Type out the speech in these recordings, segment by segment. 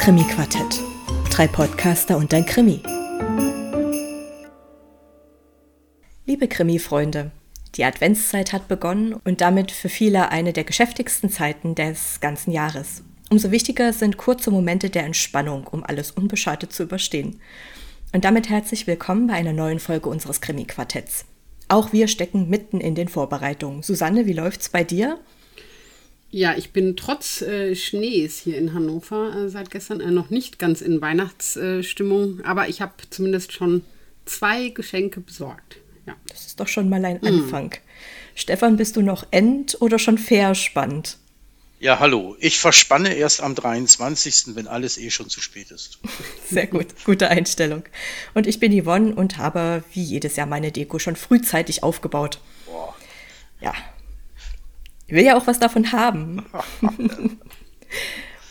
Krimi-Quartett. Drei Podcaster und ein Krimi. Liebe Krimi-Freunde, die Adventszeit hat begonnen und damit für viele eine der geschäftigsten Zeiten des ganzen Jahres. Umso wichtiger sind kurze Momente der Entspannung, um alles unbeschadet zu überstehen. Und damit herzlich willkommen bei einer neuen Folge unseres Krimi-Quartetts. Auch wir stecken mitten in den Vorbereitungen. Susanne, wie läuft's bei dir? Ja, ich bin trotz äh, Schnees hier in Hannover äh, seit gestern äh, noch nicht ganz in Weihnachtsstimmung, aber ich habe zumindest schon zwei Geschenke besorgt. Ja. Das ist doch schon mal ein Anfang. Mm. Stefan, bist du noch end- oder schon verspannt? Ja, hallo. Ich verspanne erst am 23., wenn alles eh schon zu spät ist. Sehr gut, gute Einstellung. Und ich bin Yvonne und habe wie jedes Jahr meine Deko schon frühzeitig aufgebaut. Boah. Ja, ich will ja auch was davon haben.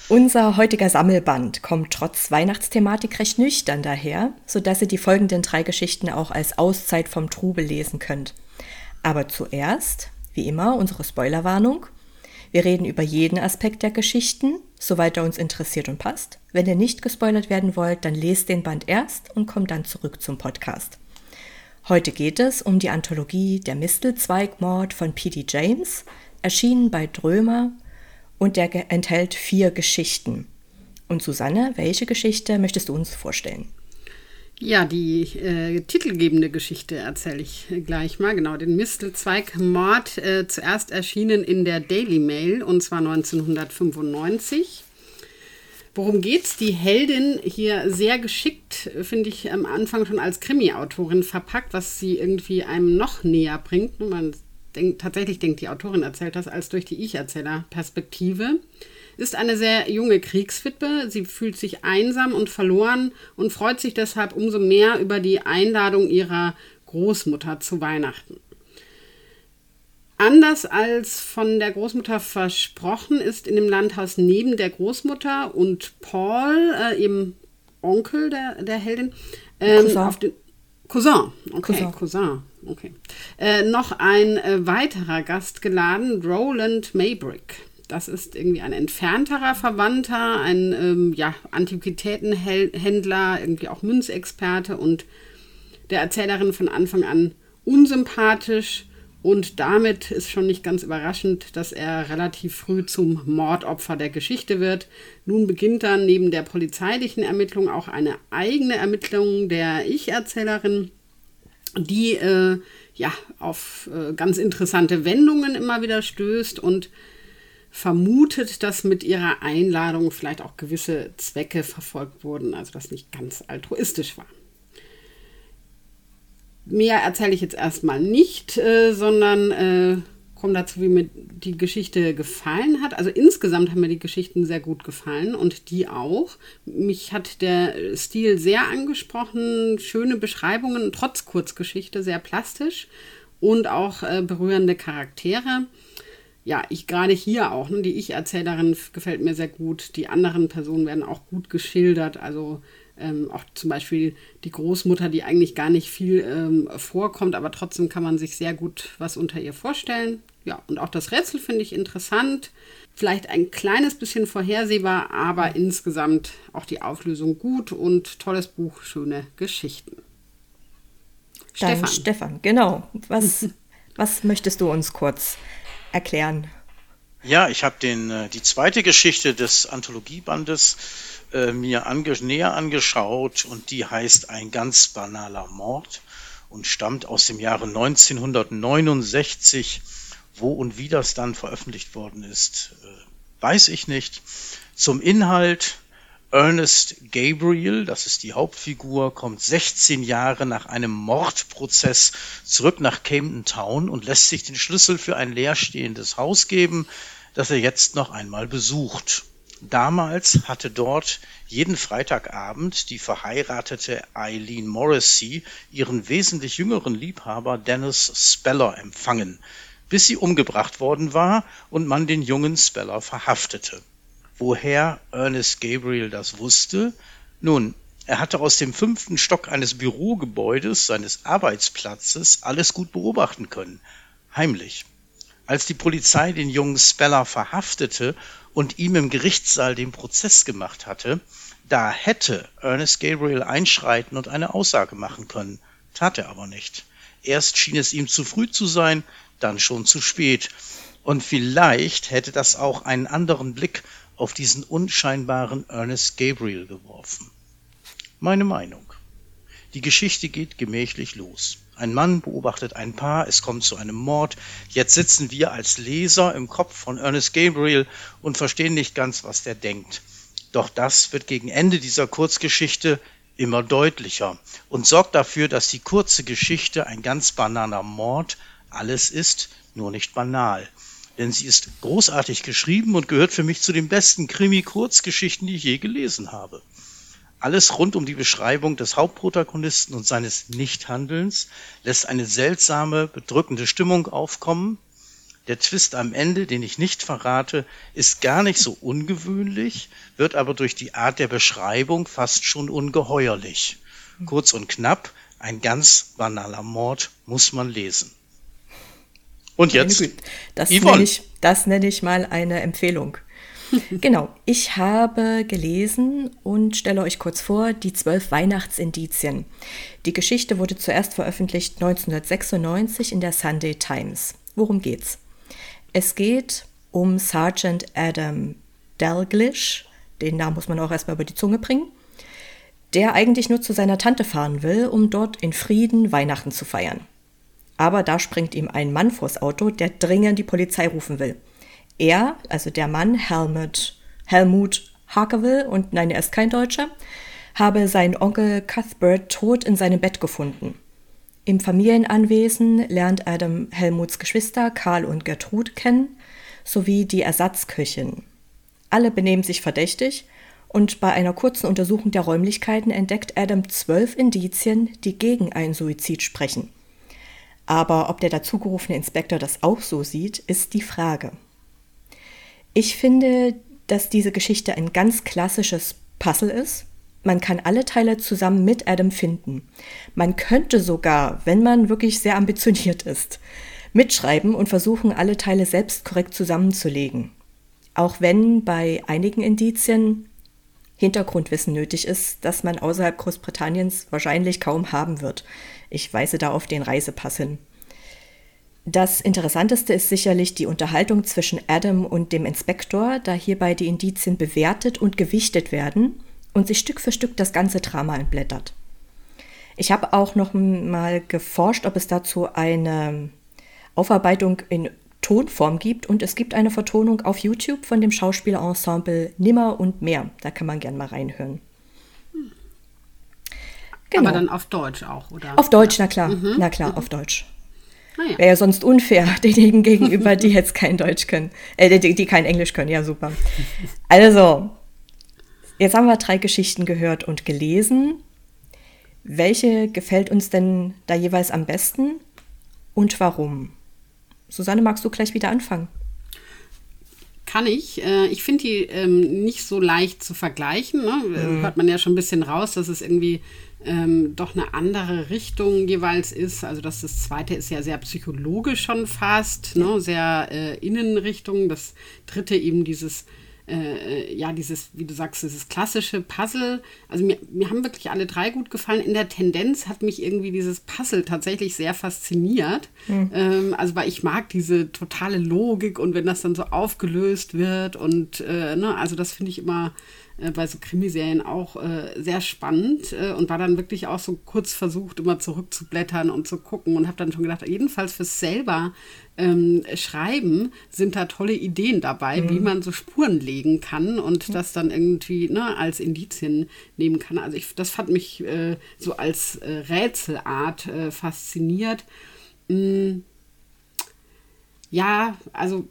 Unser heutiger Sammelband kommt trotz Weihnachtsthematik recht nüchtern daher, sodass ihr die folgenden drei Geschichten auch als Auszeit vom Trubel lesen könnt. Aber zuerst, wie immer, unsere Spoilerwarnung. Wir reden über jeden Aspekt der Geschichten, soweit er uns interessiert und passt. Wenn ihr nicht gespoilert werden wollt, dann lest den Band erst und kommt dann zurück zum Podcast. Heute geht es um die Anthologie Der Mistelzweigmord von P.D. James, erschienen bei Drömer und der enthält vier Geschichten. Und Susanne, welche Geschichte möchtest du uns vorstellen? Ja, die äh, titelgebende Geschichte erzähle ich gleich mal. Genau, den Mistelzweig-Mord, äh, zuerst erschienen in der Daily Mail und zwar 1995. Worum geht's? Die Heldin hier sehr geschickt, finde ich, am Anfang schon als Krimi-Autorin verpackt, was sie irgendwie einem noch näher bringt. Man denk, tatsächlich denkt die Autorin erzählt das, als durch die Ich-Erzähler-Perspektive. Ist eine sehr junge Kriegswitwe. Sie fühlt sich einsam und verloren und freut sich deshalb umso mehr über die Einladung ihrer Großmutter zu Weihnachten. Anders als von der Großmutter versprochen, ist in dem Landhaus neben der Großmutter und Paul, äh, ihrem Onkel der, der Heldin, ähm, auf den Cousin, okay, Cousin, Cousin okay. Äh, noch ein äh, weiterer Gast geladen, Roland Maybrick. Das ist irgendwie ein entfernterer Verwandter, ein ähm, ja, Antiquitätenhändler, irgendwie auch Münzexperte und der Erzählerin von Anfang an unsympathisch. Und damit ist schon nicht ganz überraschend, dass er relativ früh zum Mordopfer der Geschichte wird. Nun beginnt dann neben der polizeilichen Ermittlung auch eine eigene Ermittlung der Ich-Erzählerin die äh, ja auf äh, ganz interessante Wendungen immer wieder stößt und vermutet, dass mit ihrer Einladung vielleicht auch gewisse Zwecke verfolgt wurden, also das nicht ganz altruistisch war. Mehr erzähle ich jetzt erstmal nicht, äh, sondern äh, komme dazu, wie mir die Geschichte gefallen hat. Also insgesamt haben mir die Geschichten sehr gut gefallen und die auch. Mich hat der Stil sehr angesprochen, schöne Beschreibungen, trotz Kurzgeschichte, sehr plastisch und auch äh, berührende Charaktere. Ja, ich gerade hier auch, ne, die Ich-Erzählerin gefällt mir sehr gut. Die anderen Personen werden auch gut geschildert. Also ähm, auch zum Beispiel die Großmutter, die eigentlich gar nicht viel ähm, vorkommt, aber trotzdem kann man sich sehr gut was unter ihr vorstellen. Ja, und auch das Rätsel finde ich interessant. Vielleicht ein kleines bisschen vorhersehbar, aber insgesamt auch die Auflösung gut und tolles Buch, schöne Geschichten. Dann Stefan. Stefan, genau. Was, was möchtest du uns kurz erklären? Ja, ich habe äh, die zweite Geschichte des Anthologiebandes äh, mir ange näher angeschaut und die heißt Ein ganz banaler Mord und stammt aus dem Jahre 1969 wo und wie das dann veröffentlicht worden ist, äh, weiß ich nicht. Zum Inhalt. Ernest Gabriel, das ist die Hauptfigur, kommt 16 Jahre nach einem Mordprozess zurück nach Camden Town und lässt sich den Schlüssel für ein leerstehendes Haus geben, das er jetzt noch einmal besucht. Damals hatte dort jeden Freitagabend die verheiratete Eileen Morrissey ihren wesentlich jüngeren Liebhaber Dennis Speller empfangen bis sie umgebracht worden war und man den jungen Speller verhaftete. Woher Ernest Gabriel das wusste? Nun, er hatte aus dem fünften Stock eines Bürogebäudes seines Arbeitsplatzes alles gut beobachten können. Heimlich. Als die Polizei den jungen Speller verhaftete und ihm im Gerichtssaal den Prozess gemacht hatte, da hätte Ernest Gabriel einschreiten und eine Aussage machen können, tat er aber nicht. Erst schien es ihm zu früh zu sein, dann schon zu spät. Und vielleicht hätte das auch einen anderen Blick auf diesen unscheinbaren Ernest Gabriel geworfen. Meine Meinung. Die Geschichte geht gemächlich los. Ein Mann beobachtet ein Paar, es kommt zu einem Mord. Jetzt sitzen wir als Leser im Kopf von Ernest Gabriel und verstehen nicht ganz, was der denkt. Doch das wird gegen Ende dieser Kurzgeschichte immer deutlicher und sorgt dafür, dass die kurze Geschichte ein ganz banaler Mord alles ist, nur nicht banal. Denn sie ist großartig geschrieben und gehört für mich zu den besten Krimi-Kurzgeschichten, die ich je gelesen habe. Alles rund um die Beschreibung des Hauptprotagonisten und seines Nichthandelns lässt eine seltsame, bedrückende Stimmung aufkommen. Der Twist am Ende, den ich nicht verrate, ist gar nicht so ungewöhnlich, wird aber durch die Art der Beschreibung fast schon ungeheuerlich. Kurz und knapp, ein ganz banaler Mord muss man lesen. Und jetzt? Das nenne, ich, das nenne ich mal eine Empfehlung. genau, ich habe gelesen und stelle euch kurz vor, die zwölf Weihnachtsindizien. Die Geschichte wurde zuerst veröffentlicht 1996 in der Sunday Times. Worum geht's? Es geht um Sergeant Adam Dalglish, den Namen muss man auch erstmal über die Zunge bringen, der eigentlich nur zu seiner Tante fahren will, um dort in Frieden Weihnachten zu feiern. Aber da springt ihm ein Mann vors Auto, der dringend die Polizei rufen will. Er, also der Mann Helmut, Helmut Harkeville, und nein, er ist kein Deutscher, habe seinen Onkel Cuthbert tot in seinem Bett gefunden. Im Familienanwesen lernt Adam Helmuts Geschwister Karl und Gertrud kennen, sowie die Ersatzköchin. Alle benehmen sich verdächtig und bei einer kurzen Untersuchung der Räumlichkeiten entdeckt Adam zwölf Indizien, die gegen einen Suizid sprechen. Aber ob der dazugerufene Inspektor das auch so sieht, ist die Frage. Ich finde, dass diese Geschichte ein ganz klassisches Puzzle ist. Man kann alle Teile zusammen mit Adam finden. Man könnte sogar, wenn man wirklich sehr ambitioniert ist, mitschreiben und versuchen, alle Teile selbst korrekt zusammenzulegen. Auch wenn bei einigen Indizien Hintergrundwissen nötig ist, das man außerhalb Großbritanniens wahrscheinlich kaum haben wird. Ich weise da auf den Reisepass hin. Das Interessanteste ist sicherlich die Unterhaltung zwischen Adam und dem Inspektor, da hierbei die Indizien bewertet und gewichtet werden und sich Stück für Stück das ganze Drama entblättert. Ich habe auch noch mal geforscht, ob es dazu eine Aufarbeitung in Tonform gibt und es gibt eine Vertonung auf YouTube von dem Schauspielerensemble Nimmer und mehr. Da kann man gern mal reinhören. Genau. Aber dann auf Deutsch auch, oder? Auf Deutsch, na klar, mhm. na klar, mhm. auf Deutsch. Ah, ja. Wäre ja sonst unfair denjenigen gegenüber, die jetzt kein Deutsch können, äh, die, die kein Englisch können. Ja, super. Also, jetzt haben wir drei Geschichten gehört und gelesen. Welche gefällt uns denn da jeweils am besten und warum? Susanne, magst du gleich wieder anfangen? Kann ich. Äh, ich finde die ähm, nicht so leicht zu vergleichen. Ne? Mhm. Hört man ja schon ein bisschen raus, dass es irgendwie ähm, doch eine andere Richtung jeweils ist. Also das, das zweite ist ja sehr psychologisch schon fast, ne? sehr äh, Innenrichtung. Das dritte eben dieses äh, ja, dieses, wie du sagst, dieses klassische Puzzle. Also mir, mir haben wirklich alle drei gut gefallen. In der Tendenz hat mich irgendwie dieses Puzzle tatsächlich sehr fasziniert. Mhm. Ähm, also weil ich mag diese totale Logik und wenn das dann so aufgelöst wird und äh, ne, also das finde ich immer äh, bei so Krimiserien auch äh, sehr spannend äh, und war dann wirklich auch so kurz versucht, immer zurückzublättern und zu gucken und habe dann schon gedacht, jedenfalls fürs selber ähm, Schreiben sind da tolle Ideen dabei, mhm. wie man so Spuren legen kann und mhm. das dann irgendwie ne, als Indizien nehmen kann. Also ich, das fand mich äh, so als äh, Rätselart fasziniert. Mm. Ja, also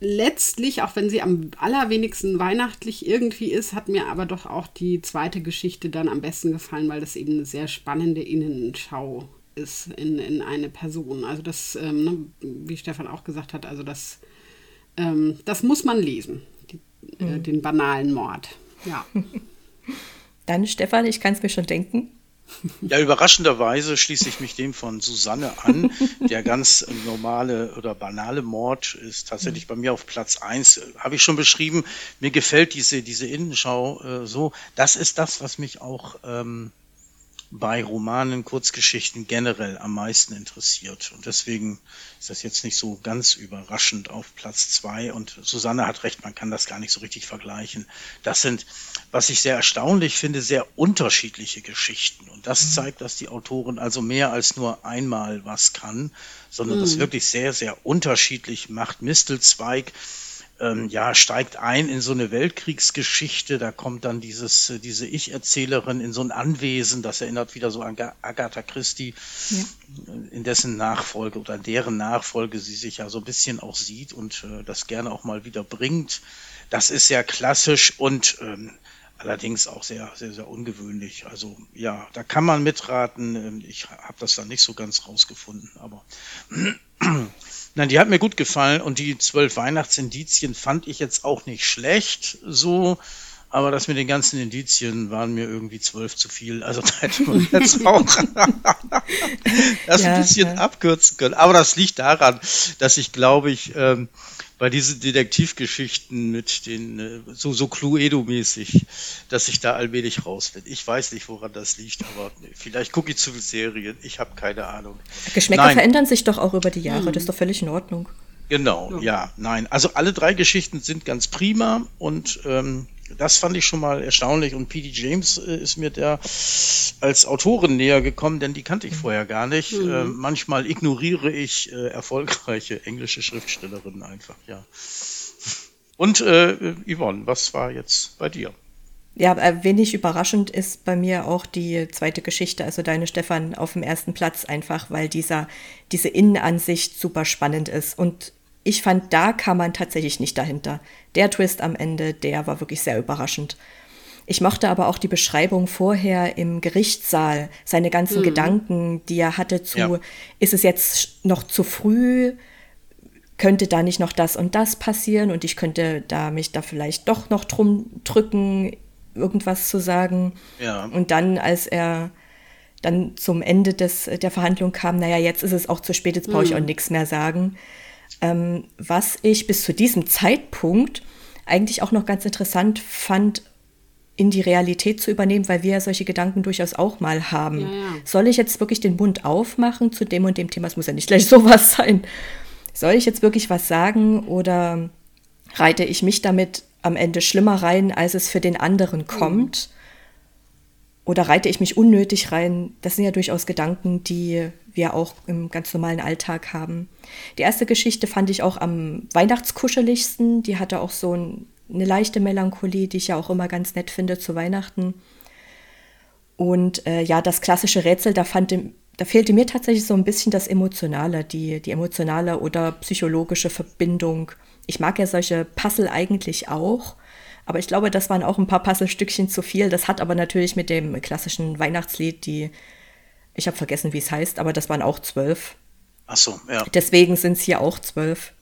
letztlich, auch wenn sie am allerwenigsten weihnachtlich irgendwie ist, hat mir aber doch auch die zweite Geschichte dann am besten gefallen, weil das eben eine sehr spannende Innenschau ist in, in eine Person. Also das, ähm, ne, wie Stefan auch gesagt hat, also das, ähm, das muss man lesen, die, äh, mhm. den banalen Mord. Ja. Dann, Stefan, ich kann es mir schon denken. Ja, überraschenderweise schließe ich mich dem von Susanne an. Der ganz normale oder banale Mord ist tatsächlich bei mir auf Platz eins. Habe ich schon beschrieben. Mir gefällt diese, diese Innenschau äh, so. Das ist das, was mich auch ähm, bei Romanen, Kurzgeschichten generell am meisten interessiert. Und deswegen ist das jetzt nicht so ganz überraschend auf Platz zwei. Und Susanne hat recht, man kann das gar nicht so richtig vergleichen. Das sind, was ich sehr erstaunlich finde, sehr unterschiedliche Geschichten. Und das mhm. zeigt, dass die Autorin also mehr als nur einmal was kann, sondern mhm. das wirklich sehr, sehr unterschiedlich macht. Mistelzweig ähm, ja, steigt ein in so eine Weltkriegsgeschichte. Da kommt dann dieses, äh, diese Ich-Erzählerin in so ein Anwesen. Das erinnert wieder so an Agatha Christie, ja. in dessen Nachfolge oder deren Nachfolge sie sich ja so ein bisschen auch sieht und äh, das gerne auch mal wieder bringt. Das ist sehr klassisch und ähm, allerdings auch sehr, sehr, sehr ungewöhnlich. Also ja, da kann man mitraten. Ähm, ich habe das dann nicht so ganz rausgefunden, aber Nein, die hat mir gut gefallen und die zwölf Weihnachtsindizien fand ich jetzt auch nicht schlecht, so. Aber das mit den ganzen Indizien waren mir irgendwie zwölf zu viel. Also da hätte man jetzt auch das ja, ein bisschen ja. abkürzen können. Aber das liegt daran, dass ich glaube ich, ähm, bei diesen Detektivgeschichten mit den, äh, so, so Cluedo-mäßig, dass ich da allmählich raus bin. Ich weiß nicht, woran das liegt, aber vielleicht gucke ich zu viele Serien. Ich habe keine Ahnung. Geschmäcker Nein. verändern sich doch auch über die Jahre. Hm. Das ist doch völlig in Ordnung. Genau, ja. ja, nein. Also alle drei Geschichten sind ganz prima und ähm, das fand ich schon mal erstaunlich und P.D. James äh, ist mir der als Autorin näher gekommen, denn die kannte ich vorher gar nicht. Mhm. Äh, manchmal ignoriere ich äh, erfolgreiche englische Schriftstellerinnen einfach, ja. Und äh, Yvonne, was war jetzt bei dir? Ja, äh, wenig überraschend ist bei mir auch die zweite Geschichte, also deine Stefan, auf dem ersten Platz einfach, weil dieser, diese Innenansicht super spannend ist und ich fand, da kam man tatsächlich nicht dahinter. Der Twist am Ende, der war wirklich sehr überraschend. Ich mochte aber auch die Beschreibung vorher im Gerichtssaal, seine ganzen mhm. Gedanken, die er hatte zu, ja. ist es jetzt noch zu früh? Könnte da nicht noch das und das passieren und ich könnte da mich da vielleicht doch noch drum drücken, irgendwas zu sagen. Ja. Und dann, als er dann zum Ende des, der Verhandlung kam, naja, jetzt ist es auch zu spät, jetzt brauche ich mhm. auch nichts mehr sagen ähm, was ich bis zu diesem Zeitpunkt eigentlich auch noch ganz interessant fand, in die Realität zu übernehmen, weil wir ja solche Gedanken durchaus auch mal haben. Ja, ja. Soll ich jetzt wirklich den Mund aufmachen zu dem und dem Thema? Es muss ja nicht gleich sowas sein. Soll ich jetzt wirklich was sagen oder reite ich mich damit am Ende schlimmer rein, als es für den anderen kommt? Oder reite ich mich unnötig rein? Das sind ja durchaus Gedanken, die wir auch im ganz normalen Alltag haben. Die erste Geschichte fand ich auch am weihnachtskuscheligsten. Die hatte auch so ein, eine leichte Melancholie, die ich ja auch immer ganz nett finde zu Weihnachten. Und äh, ja, das klassische Rätsel, da, fand, da fehlte mir tatsächlich so ein bisschen das Emotionale, die, die emotionale oder psychologische Verbindung. Ich mag ja solche Puzzle eigentlich auch. Aber ich glaube, das waren auch ein paar Puzzlestückchen zu viel. Das hat aber natürlich mit dem klassischen Weihnachtslied, die ich habe vergessen, wie es heißt, aber das waren auch zwölf. Ach so, ja. Deswegen sind es hier auch zwölf.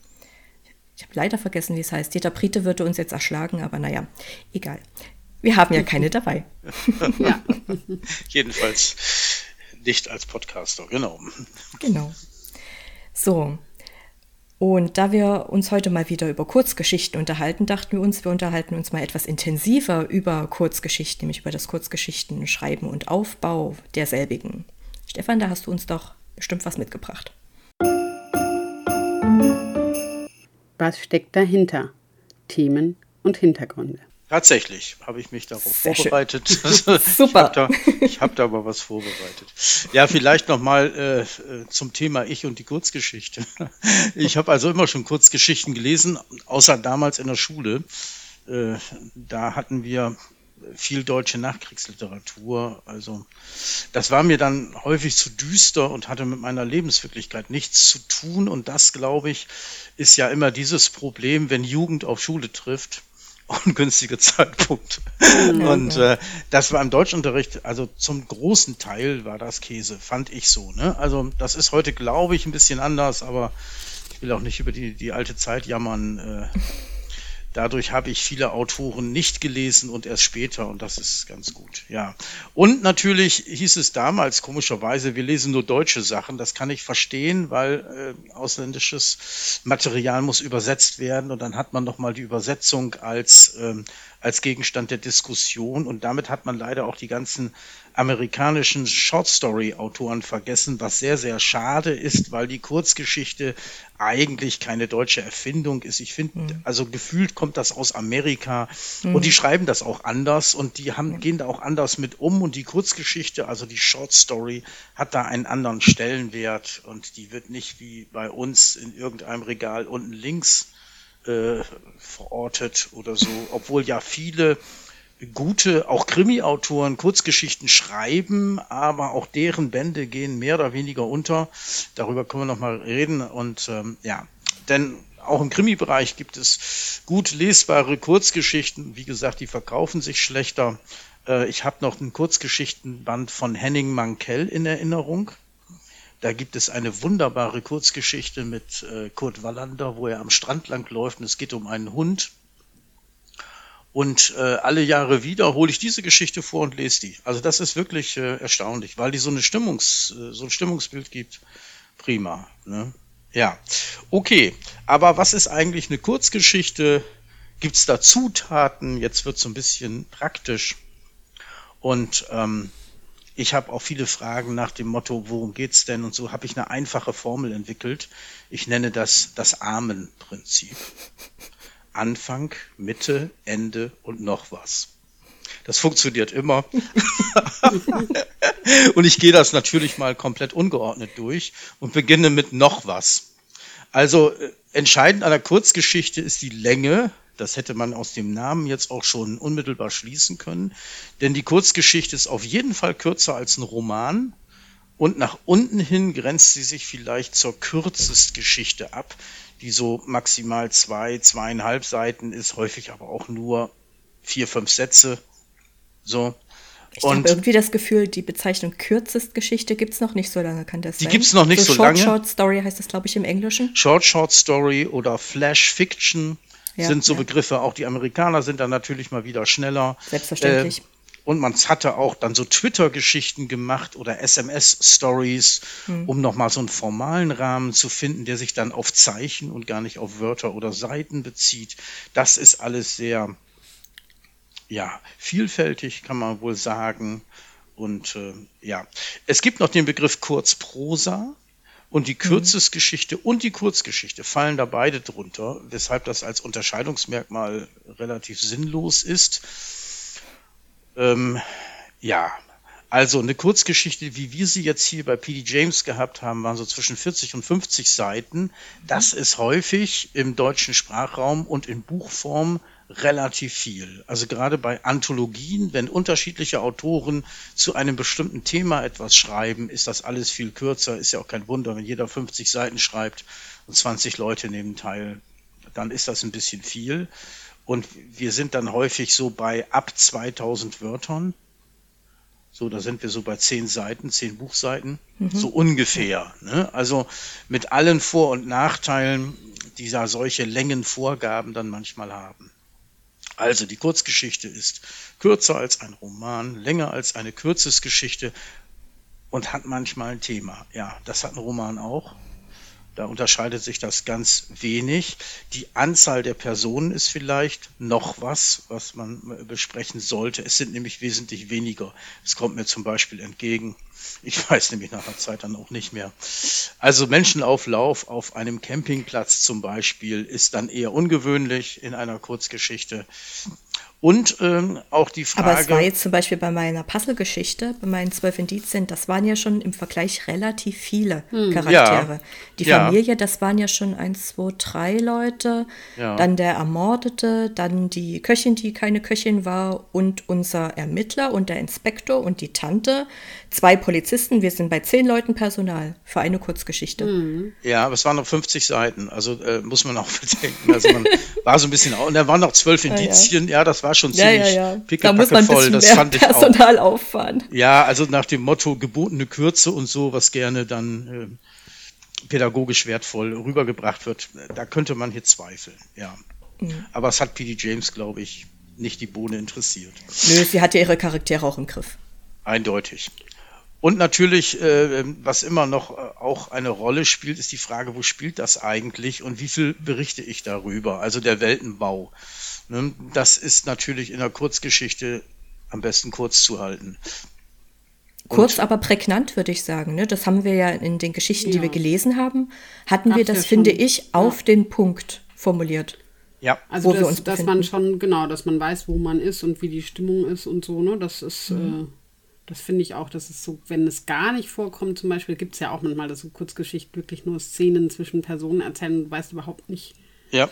Ich habe leider vergessen, wie es heißt. Dieter Brite würde uns jetzt erschlagen, aber naja, egal. Wir haben ja keine dabei. ja. Jedenfalls nicht als Podcaster, genau. Genau. So. Und da wir uns heute mal wieder über Kurzgeschichten unterhalten, dachten wir uns, wir unterhalten uns mal etwas intensiver über Kurzgeschichten, nämlich über das Kurzgeschichten Schreiben und Aufbau derselbigen. Stefan, da hast du uns doch bestimmt was mitgebracht. Was steckt dahinter? Themen und Hintergründe. Tatsächlich habe ich mich darauf Sehr vorbereitet. Super. Ich habe da, hab aber was vorbereitet. Ja, vielleicht nochmal äh, äh, zum Thema Ich und die Kurzgeschichte. Ich habe also immer schon Kurzgeschichten gelesen, außer damals in der Schule. Äh, da hatten wir viel deutsche Nachkriegsliteratur. Also das war mir dann häufig zu düster und hatte mit meiner Lebenswirklichkeit nichts zu tun. Und das, glaube ich, ist ja immer dieses Problem, wenn Jugend auf Schule trifft. Ungünstiger Zeitpunkt. Ja, und äh, das war im Deutschunterricht, also zum großen Teil war das Käse, fand ich so. Ne? Also das ist heute, glaube ich, ein bisschen anders, aber ich will auch nicht über die, die alte Zeit jammern. Äh, Dadurch habe ich viele Autoren nicht gelesen und erst später und das ist ganz gut, ja. Und natürlich hieß es damals komischerweise, wir lesen nur deutsche Sachen. Das kann ich verstehen, weil äh, ausländisches Material muss übersetzt werden und dann hat man noch mal die Übersetzung als ähm, als Gegenstand der Diskussion und damit hat man leider auch die ganzen amerikanischen Short Story Autoren vergessen, was sehr, sehr schade ist, weil die Kurzgeschichte eigentlich keine deutsche Erfindung ist. Ich finde, mhm. also gefühlt kommt das aus Amerika mhm. und die schreiben das auch anders und die haben, gehen da auch anders mit um und die Kurzgeschichte, also die Short Story, hat da einen anderen Stellenwert und die wird nicht wie bei uns in irgendeinem Regal unten links äh, verortet oder so, obwohl ja viele gute, auch Krimi-Autoren Kurzgeschichten schreiben, aber auch deren Bände gehen mehr oder weniger unter. Darüber können wir nochmal reden. Und ähm, ja, denn auch im Krimi-Bereich gibt es gut lesbare Kurzgeschichten. Wie gesagt, die verkaufen sich schlechter. Äh, ich habe noch einen Kurzgeschichtenband von Henning Mankell in Erinnerung. Da gibt es eine wunderbare Kurzgeschichte mit äh, Kurt Wallander, wo er am Strand lang läuft und es geht um einen Hund und äh, alle Jahre wieder hole ich diese Geschichte vor und lese die. Also das ist wirklich äh, erstaunlich, weil die so, eine Stimmungs, äh, so ein Stimmungsbild gibt. Prima. Ne? Ja, okay. Aber was ist eigentlich eine Kurzgeschichte? Gibt es da Zutaten? Jetzt wird es so ein bisschen praktisch. Und ähm, ich habe auch viele Fragen nach dem Motto, worum geht's denn? Und so habe ich eine einfache Formel entwickelt. Ich nenne das das Amen-Prinzip. Anfang, Mitte, Ende und noch was. Das funktioniert immer. und ich gehe das natürlich mal komplett ungeordnet durch und beginne mit noch was. Also äh, entscheidend an der Kurzgeschichte ist die Länge. Das hätte man aus dem Namen jetzt auch schon unmittelbar schließen können. Denn die Kurzgeschichte ist auf jeden Fall kürzer als ein Roman. Und nach unten hin grenzt sie sich vielleicht zur Kürzestgeschichte ab die so maximal zwei, zweieinhalb Seiten ist, häufig aber auch nur vier, fünf Sätze. So. Ich habe irgendwie das Gefühl, die Bezeichnung Kürzestgeschichte gibt es noch nicht so lange, kann das die sein? Die gibt es noch nicht so, so Short, lange. Short Story heißt das, glaube ich, im Englischen. Short Short Story oder Flash Fiction ja, sind so ja. Begriffe. Auch die Amerikaner sind da natürlich mal wieder schneller. Selbstverständlich. Äh, und man hatte auch dann so Twitter-Geschichten gemacht oder SMS-Stories, hm. um nochmal so einen formalen Rahmen zu finden, der sich dann auf Zeichen und gar nicht auf Wörter oder Seiten bezieht. Das ist alles sehr, ja, vielfältig, kann man wohl sagen. Und äh, ja, es gibt noch den Begriff Kurzprosa. Und die mhm. Kürzesgeschichte und die Kurzgeschichte fallen da beide drunter, weshalb das als Unterscheidungsmerkmal relativ sinnlos ist. Ähm, ja, also eine Kurzgeschichte, wie wir sie jetzt hier bei P.D. James gehabt haben, waren so zwischen 40 und 50 Seiten. Das ist häufig im deutschen Sprachraum und in Buchform relativ viel. Also gerade bei Anthologien, wenn unterschiedliche Autoren zu einem bestimmten Thema etwas schreiben, ist das alles viel kürzer. Ist ja auch kein Wunder, wenn jeder 50 Seiten schreibt und 20 Leute nehmen teil, dann ist das ein bisschen viel. Und wir sind dann häufig so bei ab 2000 Wörtern. So, da sind wir so bei zehn Seiten, zehn Buchseiten, mhm. so ungefähr. Ne? Also mit allen Vor- und Nachteilen, die da solche Längenvorgaben dann manchmal haben. Also die Kurzgeschichte ist kürzer als ein Roman, länger als eine Kürzesgeschichte und hat manchmal ein Thema. Ja, das hat ein Roman auch. Da unterscheidet sich das ganz wenig. Die Anzahl der Personen ist vielleicht noch was, was man besprechen sollte. Es sind nämlich wesentlich weniger. Es kommt mir zum Beispiel entgegen. Ich weiß nämlich nach einer Zeit dann auch nicht mehr. Also Menschenauflauf auf einem Campingplatz zum Beispiel ist dann eher ungewöhnlich in einer Kurzgeschichte. Und ähm, auch die Frage. Aber es war jetzt zum Beispiel bei meiner Puzzle-Geschichte, bei meinen zwölf Indizien, das waren ja schon im Vergleich relativ viele hm. Charaktere. Ja. Die Familie, ja. das waren ja schon eins, zwei, drei Leute. Ja. Dann der Ermordete, dann die Köchin, die keine Köchin war, und unser Ermittler und der Inspektor und die Tante. Zwei Polizisten, wir sind bei zehn Leuten Personal für eine Kurzgeschichte. Hm. Ja, aber es waren noch 50 Seiten, also äh, muss man auch bedenken. Also man war so ein bisschen, und da waren noch zwölf Indizien, ja, das war war schon ziemlich ja, ja, ja. Da muss man voll. Das fand ich Personal auch. auffahren. Ja, also nach dem Motto gebotene Kürze und so, was gerne dann äh, pädagogisch wertvoll rübergebracht wird, da könnte man hier zweifeln, ja. Mhm. Aber es hat P.D. James, glaube ich, nicht die Bohne interessiert. Nö, sie hat ja ihre Charaktere auch im Griff. Eindeutig. Und natürlich, äh, was immer noch äh, auch eine Rolle spielt, ist die Frage, wo spielt das eigentlich und wie viel berichte ich darüber? Also der Weltenbau. Ne? Das ist natürlich in der Kurzgeschichte am besten kurz zu halten. Kurz, und, aber prägnant, würde ich sagen. Ne? Das haben wir ja in den Geschichten, ja. die wir gelesen haben, hatten Gab's wir das, ja finde ich, auf ja. den Punkt formuliert. Ja, also dass, dass man schon, genau, dass man weiß, wo man ist und wie die Stimmung ist und so, ne? Das ist, mhm. äh, das finde ich auch, dass es so, wenn es gar nicht vorkommt, zum Beispiel, gibt es ja auch manchmal, dass so Kurzgeschichten wirklich nur Szenen zwischen Personen erzählen und weißt überhaupt nicht. Ja.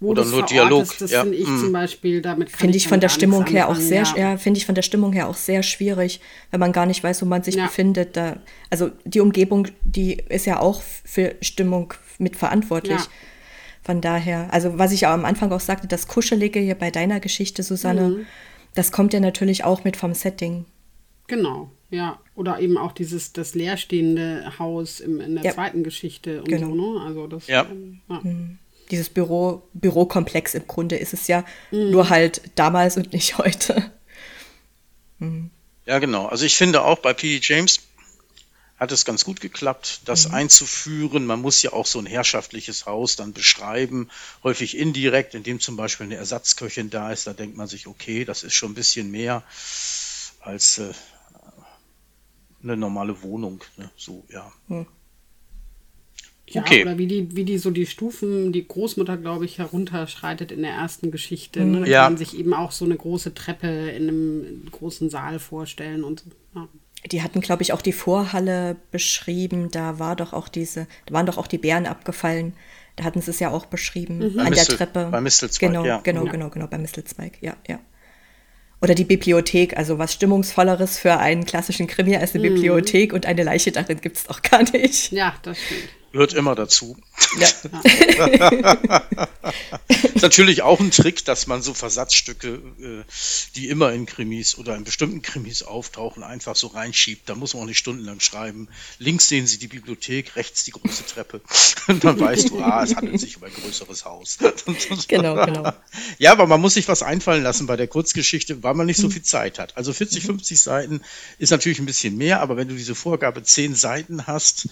Wo Oder nur Dialog. Das ja. finde ich mm. zum Beispiel, damit Finde ich von der Stimmung her auch sehr, ja. ja finde ich von der Stimmung her auch sehr schwierig, wenn man gar nicht weiß, wo man sich ja. befindet. Da, also die Umgebung, die ist ja auch für Stimmung mitverantwortlich. Ja. Von daher, also was ich auch am Anfang auch sagte, das Kuschelige hier bei deiner Geschichte, Susanne, mhm. das kommt ja natürlich auch mit vom Setting. Genau, ja. Oder eben auch dieses, das leerstehende Haus im, in der ja. zweiten Geschichte und genau. so, ne? Also das, ja. Ähm, ja. Mhm. Dieses Büro, Bürokomplex im Grunde ist es ja, mhm. nur halt damals und nicht heute. Mhm. Ja, genau. Also ich finde auch bei P.D. James hat es ganz gut geklappt, das mhm. einzuführen. Man muss ja auch so ein herrschaftliches Haus dann beschreiben, häufig indirekt, indem zum Beispiel eine Ersatzköchin da ist. Da denkt man sich, okay, das ist schon ein bisschen mehr als äh, eine normale Wohnung. Ne? So, ja. Hm. Ja, okay. oder wie die, wie die so die Stufen, die Großmutter, glaube ich, herunterschreitet in der ersten Geschichte. Ne? Da ja. kann man sich eben auch so eine große Treppe in einem großen Saal vorstellen und so. Ja. Die hatten, glaube ich, auch die Vorhalle beschrieben. Da war doch auch diese, da waren doch auch die Bären abgefallen. Da hatten sie es ja auch beschrieben mhm. an Mistel, der Treppe. Bei Mistelzweig, genau, ja. Genau, genau, genau, bei Mistelzweig, ja, ja. Oder die Bibliothek, also was Stimmungsvolleres für einen klassischen Krimi als eine mhm. Bibliothek und eine Leiche darin gibt es doch gar nicht. Ja, das stimmt. Gehört immer dazu. Ja. ist natürlich auch ein Trick, dass man so Versatzstücke, äh, die immer in Krimis oder in bestimmten Krimis auftauchen, einfach so reinschiebt. Da muss man auch nicht stundenlang schreiben. Links sehen Sie die Bibliothek, rechts die große Treppe. Und dann weißt du, ah, es handelt sich um ein größeres Haus. genau, genau. Ja, aber man muss sich was einfallen lassen bei der Kurzgeschichte, weil man nicht so hm. viel Zeit hat. Also 40, 50 mhm. Seiten ist natürlich ein bisschen mehr, aber wenn du diese Vorgabe 10 Seiten hast,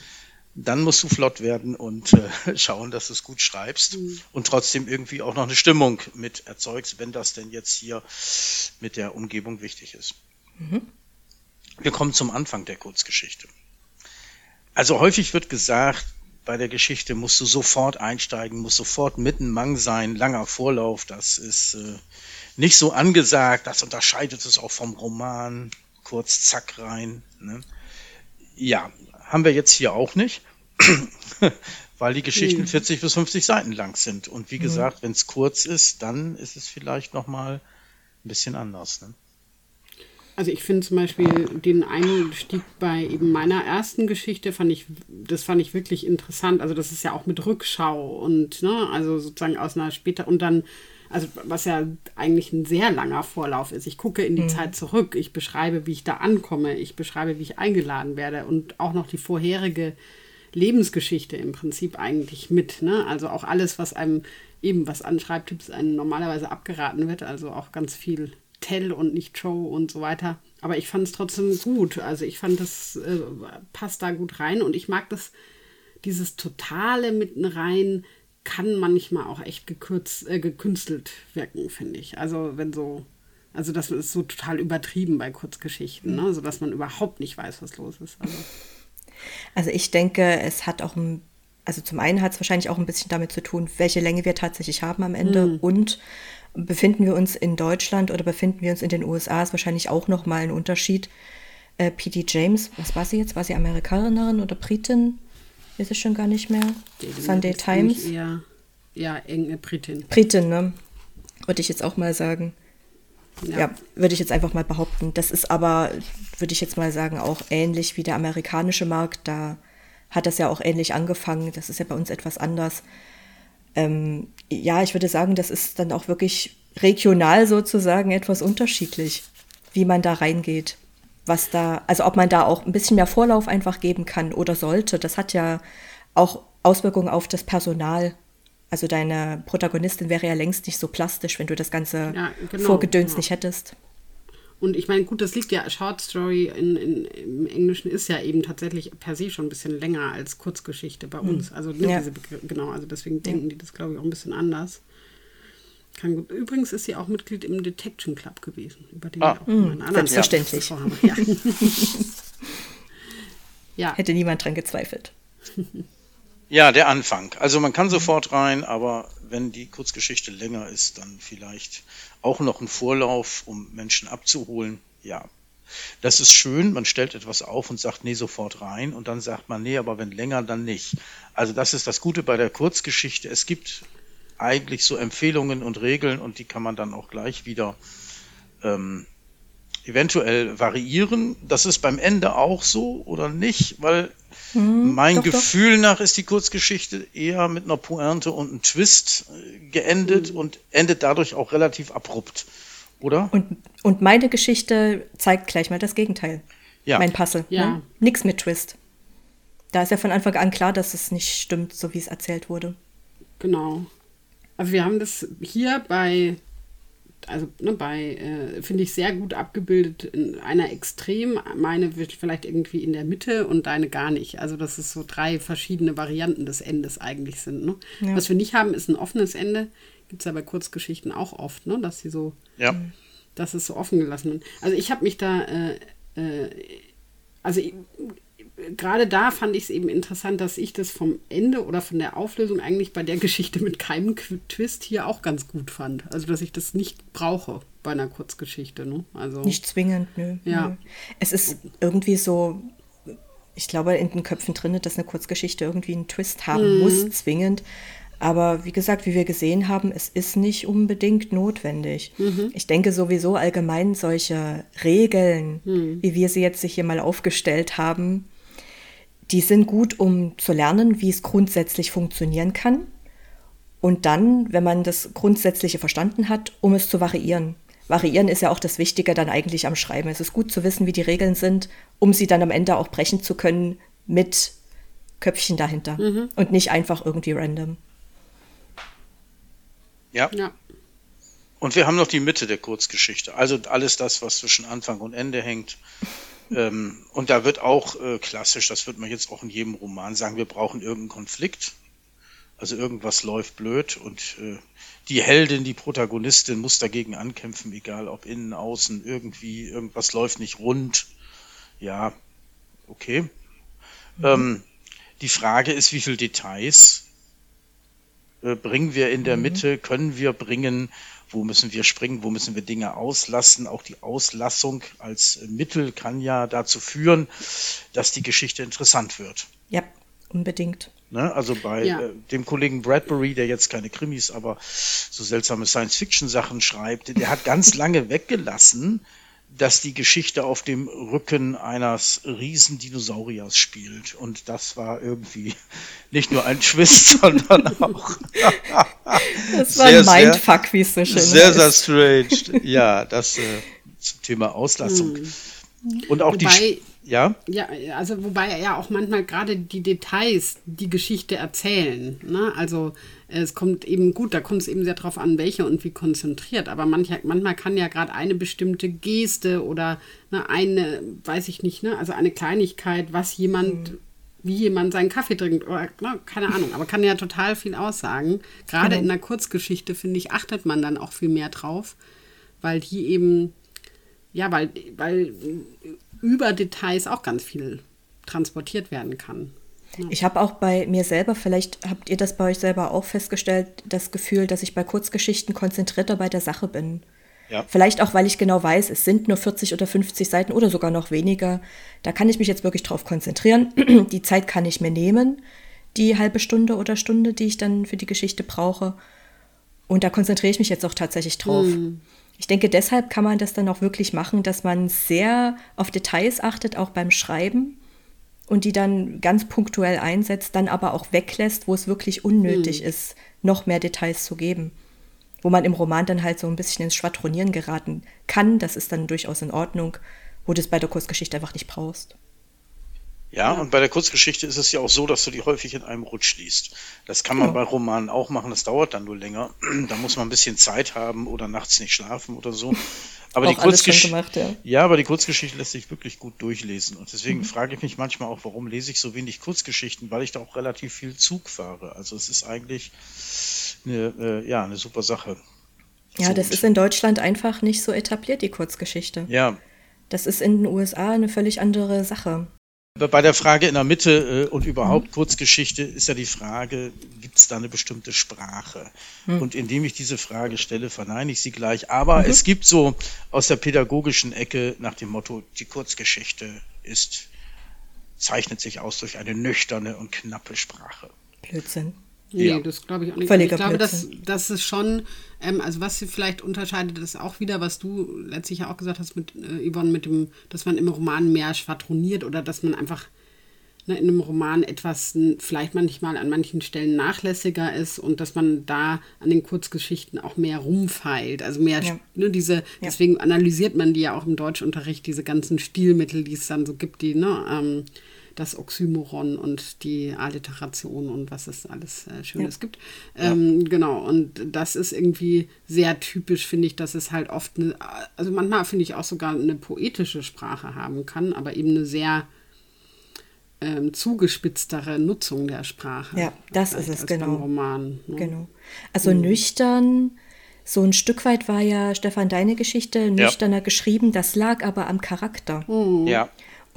dann musst du flott werden und äh, schauen, dass du es gut schreibst mhm. und trotzdem irgendwie auch noch eine Stimmung mit erzeugst, wenn das denn jetzt hier mit der Umgebung wichtig ist. Mhm. Wir kommen zum Anfang der Kurzgeschichte. Also häufig wird gesagt, bei der Geschichte musst du sofort einsteigen, musst sofort mitten Mang sein, langer Vorlauf, das ist äh, nicht so angesagt, das unterscheidet es auch vom Roman, kurz zack rein. Ne? Ja, haben wir jetzt hier auch nicht, weil die Geschichten mhm. 40 bis 50 Seiten lang sind. Und wie mhm. gesagt, wenn es kurz ist, dann ist es vielleicht nochmal ein bisschen anders. Ne? Also ich finde zum Beispiel den Einstieg bei eben meiner ersten Geschichte fand ich, das fand ich wirklich interessant. Also das ist ja auch mit Rückschau und ne, also sozusagen aus einer später und dann also was ja eigentlich ein sehr langer Vorlauf ist. Ich gucke in die mhm. Zeit zurück, ich beschreibe, wie ich da ankomme, ich beschreibe, wie ich eingeladen werde und auch noch die vorherige Lebensgeschichte im Prinzip eigentlich mit. Ne? Also auch alles, was einem eben was an Schreibtipps einem normalerweise abgeraten wird, also auch ganz viel Tell und nicht Show und so weiter. Aber ich fand es trotzdem gut. Also ich fand, das äh, passt da gut rein und ich mag das, dieses totale mitten rein kann manchmal auch echt gekürzt, äh, gekünstelt wirken, finde ich. Also wenn so, also das ist so total übertrieben bei Kurzgeschichten, ne? so dass man überhaupt nicht weiß, was los ist. Also, also ich denke, es hat auch ein, also zum einen hat es wahrscheinlich auch ein bisschen damit zu tun, welche Länge wir tatsächlich haben am Ende mhm. und befinden wir uns in Deutschland oder befinden wir uns in den USA, ist wahrscheinlich auch nochmal ein Unterschied. Äh, P.D. James, was war sie jetzt? War sie Amerikanerin oder Britin? Ist es schon gar nicht mehr? Die Sunday Times. Eher, ja, enge Britin. Britin, ne? Würde ich jetzt auch mal sagen. Ja. ja, würde ich jetzt einfach mal behaupten. Das ist aber, würde ich jetzt mal sagen, auch ähnlich wie der amerikanische Markt. Da hat das ja auch ähnlich angefangen. Das ist ja bei uns etwas anders. Ähm, ja, ich würde sagen, das ist dann auch wirklich regional sozusagen etwas unterschiedlich, wie man da reingeht was da, also ob man da auch ein bisschen mehr Vorlauf einfach geben kann oder sollte. Das hat ja auch Auswirkungen auf das Personal. Also deine Protagonistin wäre ja längst nicht so plastisch, wenn du das ganze Ja, genau, Vorgedöns genau. nicht hättest. Und ich meine, gut, das liegt ja, Short Story in, in, im Englischen ist ja eben tatsächlich per se schon ein bisschen länger als Kurzgeschichte bei uns. Also ne, Ja. genau, also deswegen denken die das, glaube ich, auch ein bisschen anders. Kann gut. Übrigens ist sie auch Mitglied im Detection Club gewesen, über den Ah. wir auch einer anderen selbstverständlich. Ja. ja. Hätte niemand dran gezweifelt. Ja, der Anfang. Also man kann sofort rein, aber wenn die Kurzgeschichte länger ist, dann vielleicht auch noch ein Vorlauf, um Menschen abzuholen. Ja, das ist schön. Man stellt etwas auf und sagt, nee, sofort rein. Und dann sagt man, nee, aber wenn länger, dann nicht. Also das ist das Gute bei der Kurzgeschichte. Es gibt eigentlich so Empfehlungen und Regeln und die kann man dann auch gleich wieder ähm, eventuell variieren. Das ist beim Ende auch so oder nicht, weil mein doch, doch. Gefühl nach ist die Kurzgeschichte eher mit einer Pointe und einem Twist äh, geendet und endet dadurch auch relativ abrupt, oder? Und, und meine Geschichte zeigt gleich mal das Gegenteil. Ja. Mein Puzzle. Ja. Ne? Nix mit Twist. Da ist ja von Anfang an klar, dass es nicht stimmt, so wie es erzählt wurde. Genau. Also wir haben das hier bei, also ne, bei, äh, finde ich, sehr gut abgebildet in einer Extrem. Meine wird vielleicht irgendwie in der Mitte und deine gar nicht. Also dass es so drei verschiedene Varianten des Endes eigentlich sind. Ne? Ja. Was wir nicht haben, ist ein offenes Ende. Gibt es ja bei Kurzgeschichten auch oft, ne? dass sie so Ja. dass es so offen gelassen wird. Also ich habe mich da, äh, äh, also ich- gerade da fand ich es eben interessant, dass ich das vom Ende oder von der Auflösung eigentlich bei der Geschichte mit keinem Twist hier auch ganz gut fand. Also dass ich das nicht brauche bei einer Kurzgeschichte. Ne? Also Nicht zwingend, nö. Ja. nö. Es ist irgendwie so, ich glaube, in den Köpfen drin, dass eine Kurzgeschichte irgendwie einen Twist haben muss, zwingend. Aber wie gesagt, wie wir gesehen haben, es ist nicht unbedingt notwendig. Ich denke sowieso allgemein solche Regeln, wie wir sie jetzt hier mal aufgestellt haben, die sind gut, um zu lernen, wie es grundsätzlich funktionieren kann. Und dann, wenn man das Grundsätzliche verstanden hat, um es zu variieren. Variieren ist ja auch das Wichtige dann eigentlich am Schreiben. Es ist gut zu wissen, wie die Regeln sind, um sie dann am Ende auch brechen zu können mit Köpfchen dahinter und nicht einfach irgendwie random. Ja. ja. Und wir haben noch die Mitte der Kurzgeschichte. Also alles das, was zwischen Anfang und Ende hängt. Ähm, und da wird auch äh, klassisch, das wird man jetzt auch in jedem Roman sagen, wir brauchen irgendeinen Konflikt. Also irgendwas läuft blöd und äh, die Heldin, die Protagonistin muss dagegen ankämpfen, egal ob innen, außen, irgendwie, irgendwas läuft nicht rund. Ja, okay. Ähm, die Frage ist, wie viel Details äh, bringen wir in der Mitte, können wir bringen, wo müssen wir springen, wo müssen wir Dinge auslassen. Auch die Auslassung als Mittel kann ja dazu führen, dass die Geschichte interessant wird. Ja, unbedingt. Ne? Also bei Ja. äh, dem Kollegen Bradbury, der jetzt keine Krimis, aber so seltsame Science-Fiction-Sachen schreibt, der hat ganz lange weggelassen, dass die Geschichte auf dem Rücken eines riesen Dinosauriers spielt. Und das war irgendwie nicht nur ein Twist, sondern auch Das war Sehr, ein sehr- Mindfuck, wie es so schön sehr, sehr strange. Ja, das äh, zum Thema Auslassung. Und auch die... Hm. Wobei- Sch- Ja? Ja, also wobei ja auch manchmal gerade die Details die Geschichte erzählen. Ne? Also es kommt eben gut, da kommt es eben sehr drauf an, welche und wie konzentriert. Aber mancher, manchmal kann ja gerade eine bestimmte Geste oder ne, eine, weiß ich nicht, ne, also eine Kleinigkeit, was jemand, wie jemand seinen Kaffee trinkt oder ne, keine Ahnung, aber kann ja total viel aussagen. Gerade Genau. in einer Kurzgeschichte, finde ich, achtet man dann auch viel mehr drauf, weil die eben ja, weil, weil über Details auch ganz viel transportiert werden kann. Ich habe auch bei mir selber, vielleicht habt ihr das bei euch selber auch festgestellt, das Gefühl, dass ich bei Kurzgeschichten konzentrierter bei der Sache bin. Ja. Vielleicht auch, weil ich genau weiß, es sind nur 40 oder 50 Seiten oder sogar noch weniger. Da kann ich mich jetzt wirklich drauf konzentrieren. Die Zeit kann ich mir nehmen, die halbe Stunde oder Stunde, die ich dann für die Geschichte brauche. Und da konzentriere ich mich jetzt auch tatsächlich drauf. Ich denke, deshalb kann man das dann auch wirklich machen, dass man sehr auf Details achtet, auch beim Schreiben und die dann ganz punktuell einsetzt, dann aber auch weglässt, wo es wirklich unnötig ist, noch mehr Details zu geben. Wo man im Roman dann halt so ein bisschen ins Schwadronieren geraten kann, das ist dann durchaus in Ordnung, wo du es bei der Kurzgeschichte einfach nicht brauchst. Ja, und bei der Kurzgeschichte ist es ja auch so, dass du die häufig in einem Rutsch liest. Das kann man Ja. bei Romanen auch machen, das dauert dann nur länger. Da muss man ein bisschen Zeit haben oder nachts nicht schlafen oder so. Aber Auch die Kurzgeschichte. gemacht, ja. Ja, aber die Kurzgeschichte lässt sich wirklich gut durchlesen. Und Mhm. deswegen frage ich mich manchmal auch, warum lese ich so wenig Kurzgeschichten, weil ich da auch relativ viel Zug fahre. Also es ist eigentlich eine, äh, ja, eine super Sache. Ja, So, das und- ist in Deutschland einfach nicht so etabliert, die Kurzgeschichte. Ja, Das ist in den USA eine völlig andere Sache. Bei der Frage in der Mitte äh, und Mhm. überhaupt Kurzgeschichte ist ja die Frage, gibt es da eine bestimmte Sprache? Mhm. Und indem ich diese Frage stelle, verneine ich sie gleich. Aber es gibt so aus der pädagogischen Ecke nach dem Motto, die Kurzgeschichte ist, zeichnet sich aus durch eine nüchterne und knappe Sprache. Blödsinn. Nee, Ja. das glaube ich auch nicht. Völliger ich glaube, dass das ist schon, ähm, also was vielleicht unterscheidet, ist auch wieder, was du letztlich ja auch gesagt hast mit äh, Yvonne, mit dem, dass man im Roman mehr schwadroniert oder dass man einfach ne, in einem Roman etwas vielleicht manchmal an manchen Stellen nachlässiger ist und dass man da an den Kurzgeschichten auch mehr rumfeilt. Also mehr, Ja. ne, diese, deswegen analysiert man die ja auch im Deutschunterricht, diese ganzen Stilmittel, die es dann so gibt, die, ne, ähm, das Oxymoron und die Alliteration und was es alles äh, Schönes Ja. gibt. Ähm, Genau, und das ist irgendwie sehr typisch, finde ich, dass es halt oft, eine, also manchmal finde ich auch sogar eine poetische Sprache haben kann, aber eben eine sehr ähm, zugespitztere Nutzung der Sprache. Ja, das ist es, genau. Roman. Ne? Genau. Also nüchtern, so ein Stück weit war ja, Stefan, deine Geschichte nüchterner geschrieben, das lag aber am Charakter. Ja,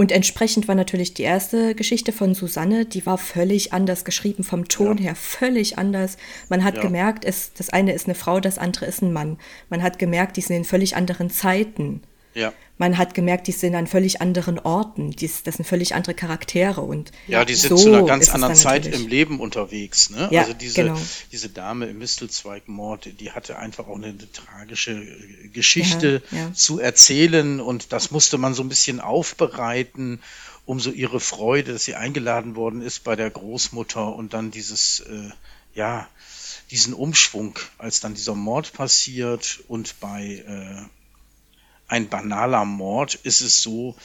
Und entsprechend war natürlich die erste Geschichte von Susanne, die war völlig anders geschrieben, vom Ton her völlig anders. Man hat Ja. gemerkt, es, das eine ist eine Frau, das andere ist ein Mann. Man hat gemerkt, die sind in völlig anderen Zeiten. Ja. Man hat gemerkt, die sind an völlig anderen Orten. Dies, das sind völlig andere Charaktere. Und Ja, die sind so zu einer ganz anderen Zeit natürlich. im Leben unterwegs. Ne? Ja, also diese, genau. diese Dame im Mistelzweigmord, die hatte einfach auch eine, eine tragische äh, Geschichte Ja, ja. zu erzählen und das musste man so ein bisschen aufbereiten, um so ihre Freude, dass sie eingeladen worden ist bei der Großmutter und dann dieses, äh, ja, diesen Umschwung, als dann dieser Mord passiert und bei äh, ein banaler Mord ist es so,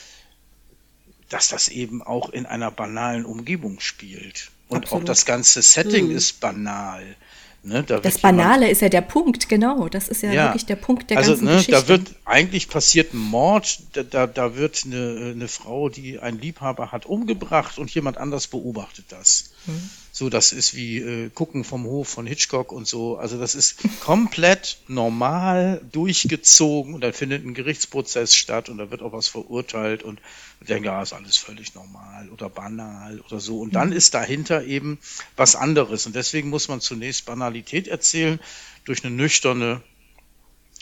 dass das eben auch in einer banalen Umgebung spielt. Und Absolut. auch das ganze Setting ist banal. Ne, da Das Banale ist ja der Punkt, genau. Das ist ja, wirklich der Punkt der also, ganzen ne, Geschichte. Da wird eigentlich passiert ein Mord, da, da, da wird eine, eine Frau, die einen Liebhaber hat, umgebracht und jemand anders beobachtet das. Hm. So, das ist wie äh, Gucken vom Hof von Hitchcock und so. Also das ist komplett normal durchgezogen und dann findet ein Gerichtsprozess statt und da wird auch was verurteilt und ich denke, ja, ist alles völlig normal oder banal oder so. Und dann ist dahinter eben was anderes. Und deswegen muss man zunächst Banalität erzählen durch eine nüchterne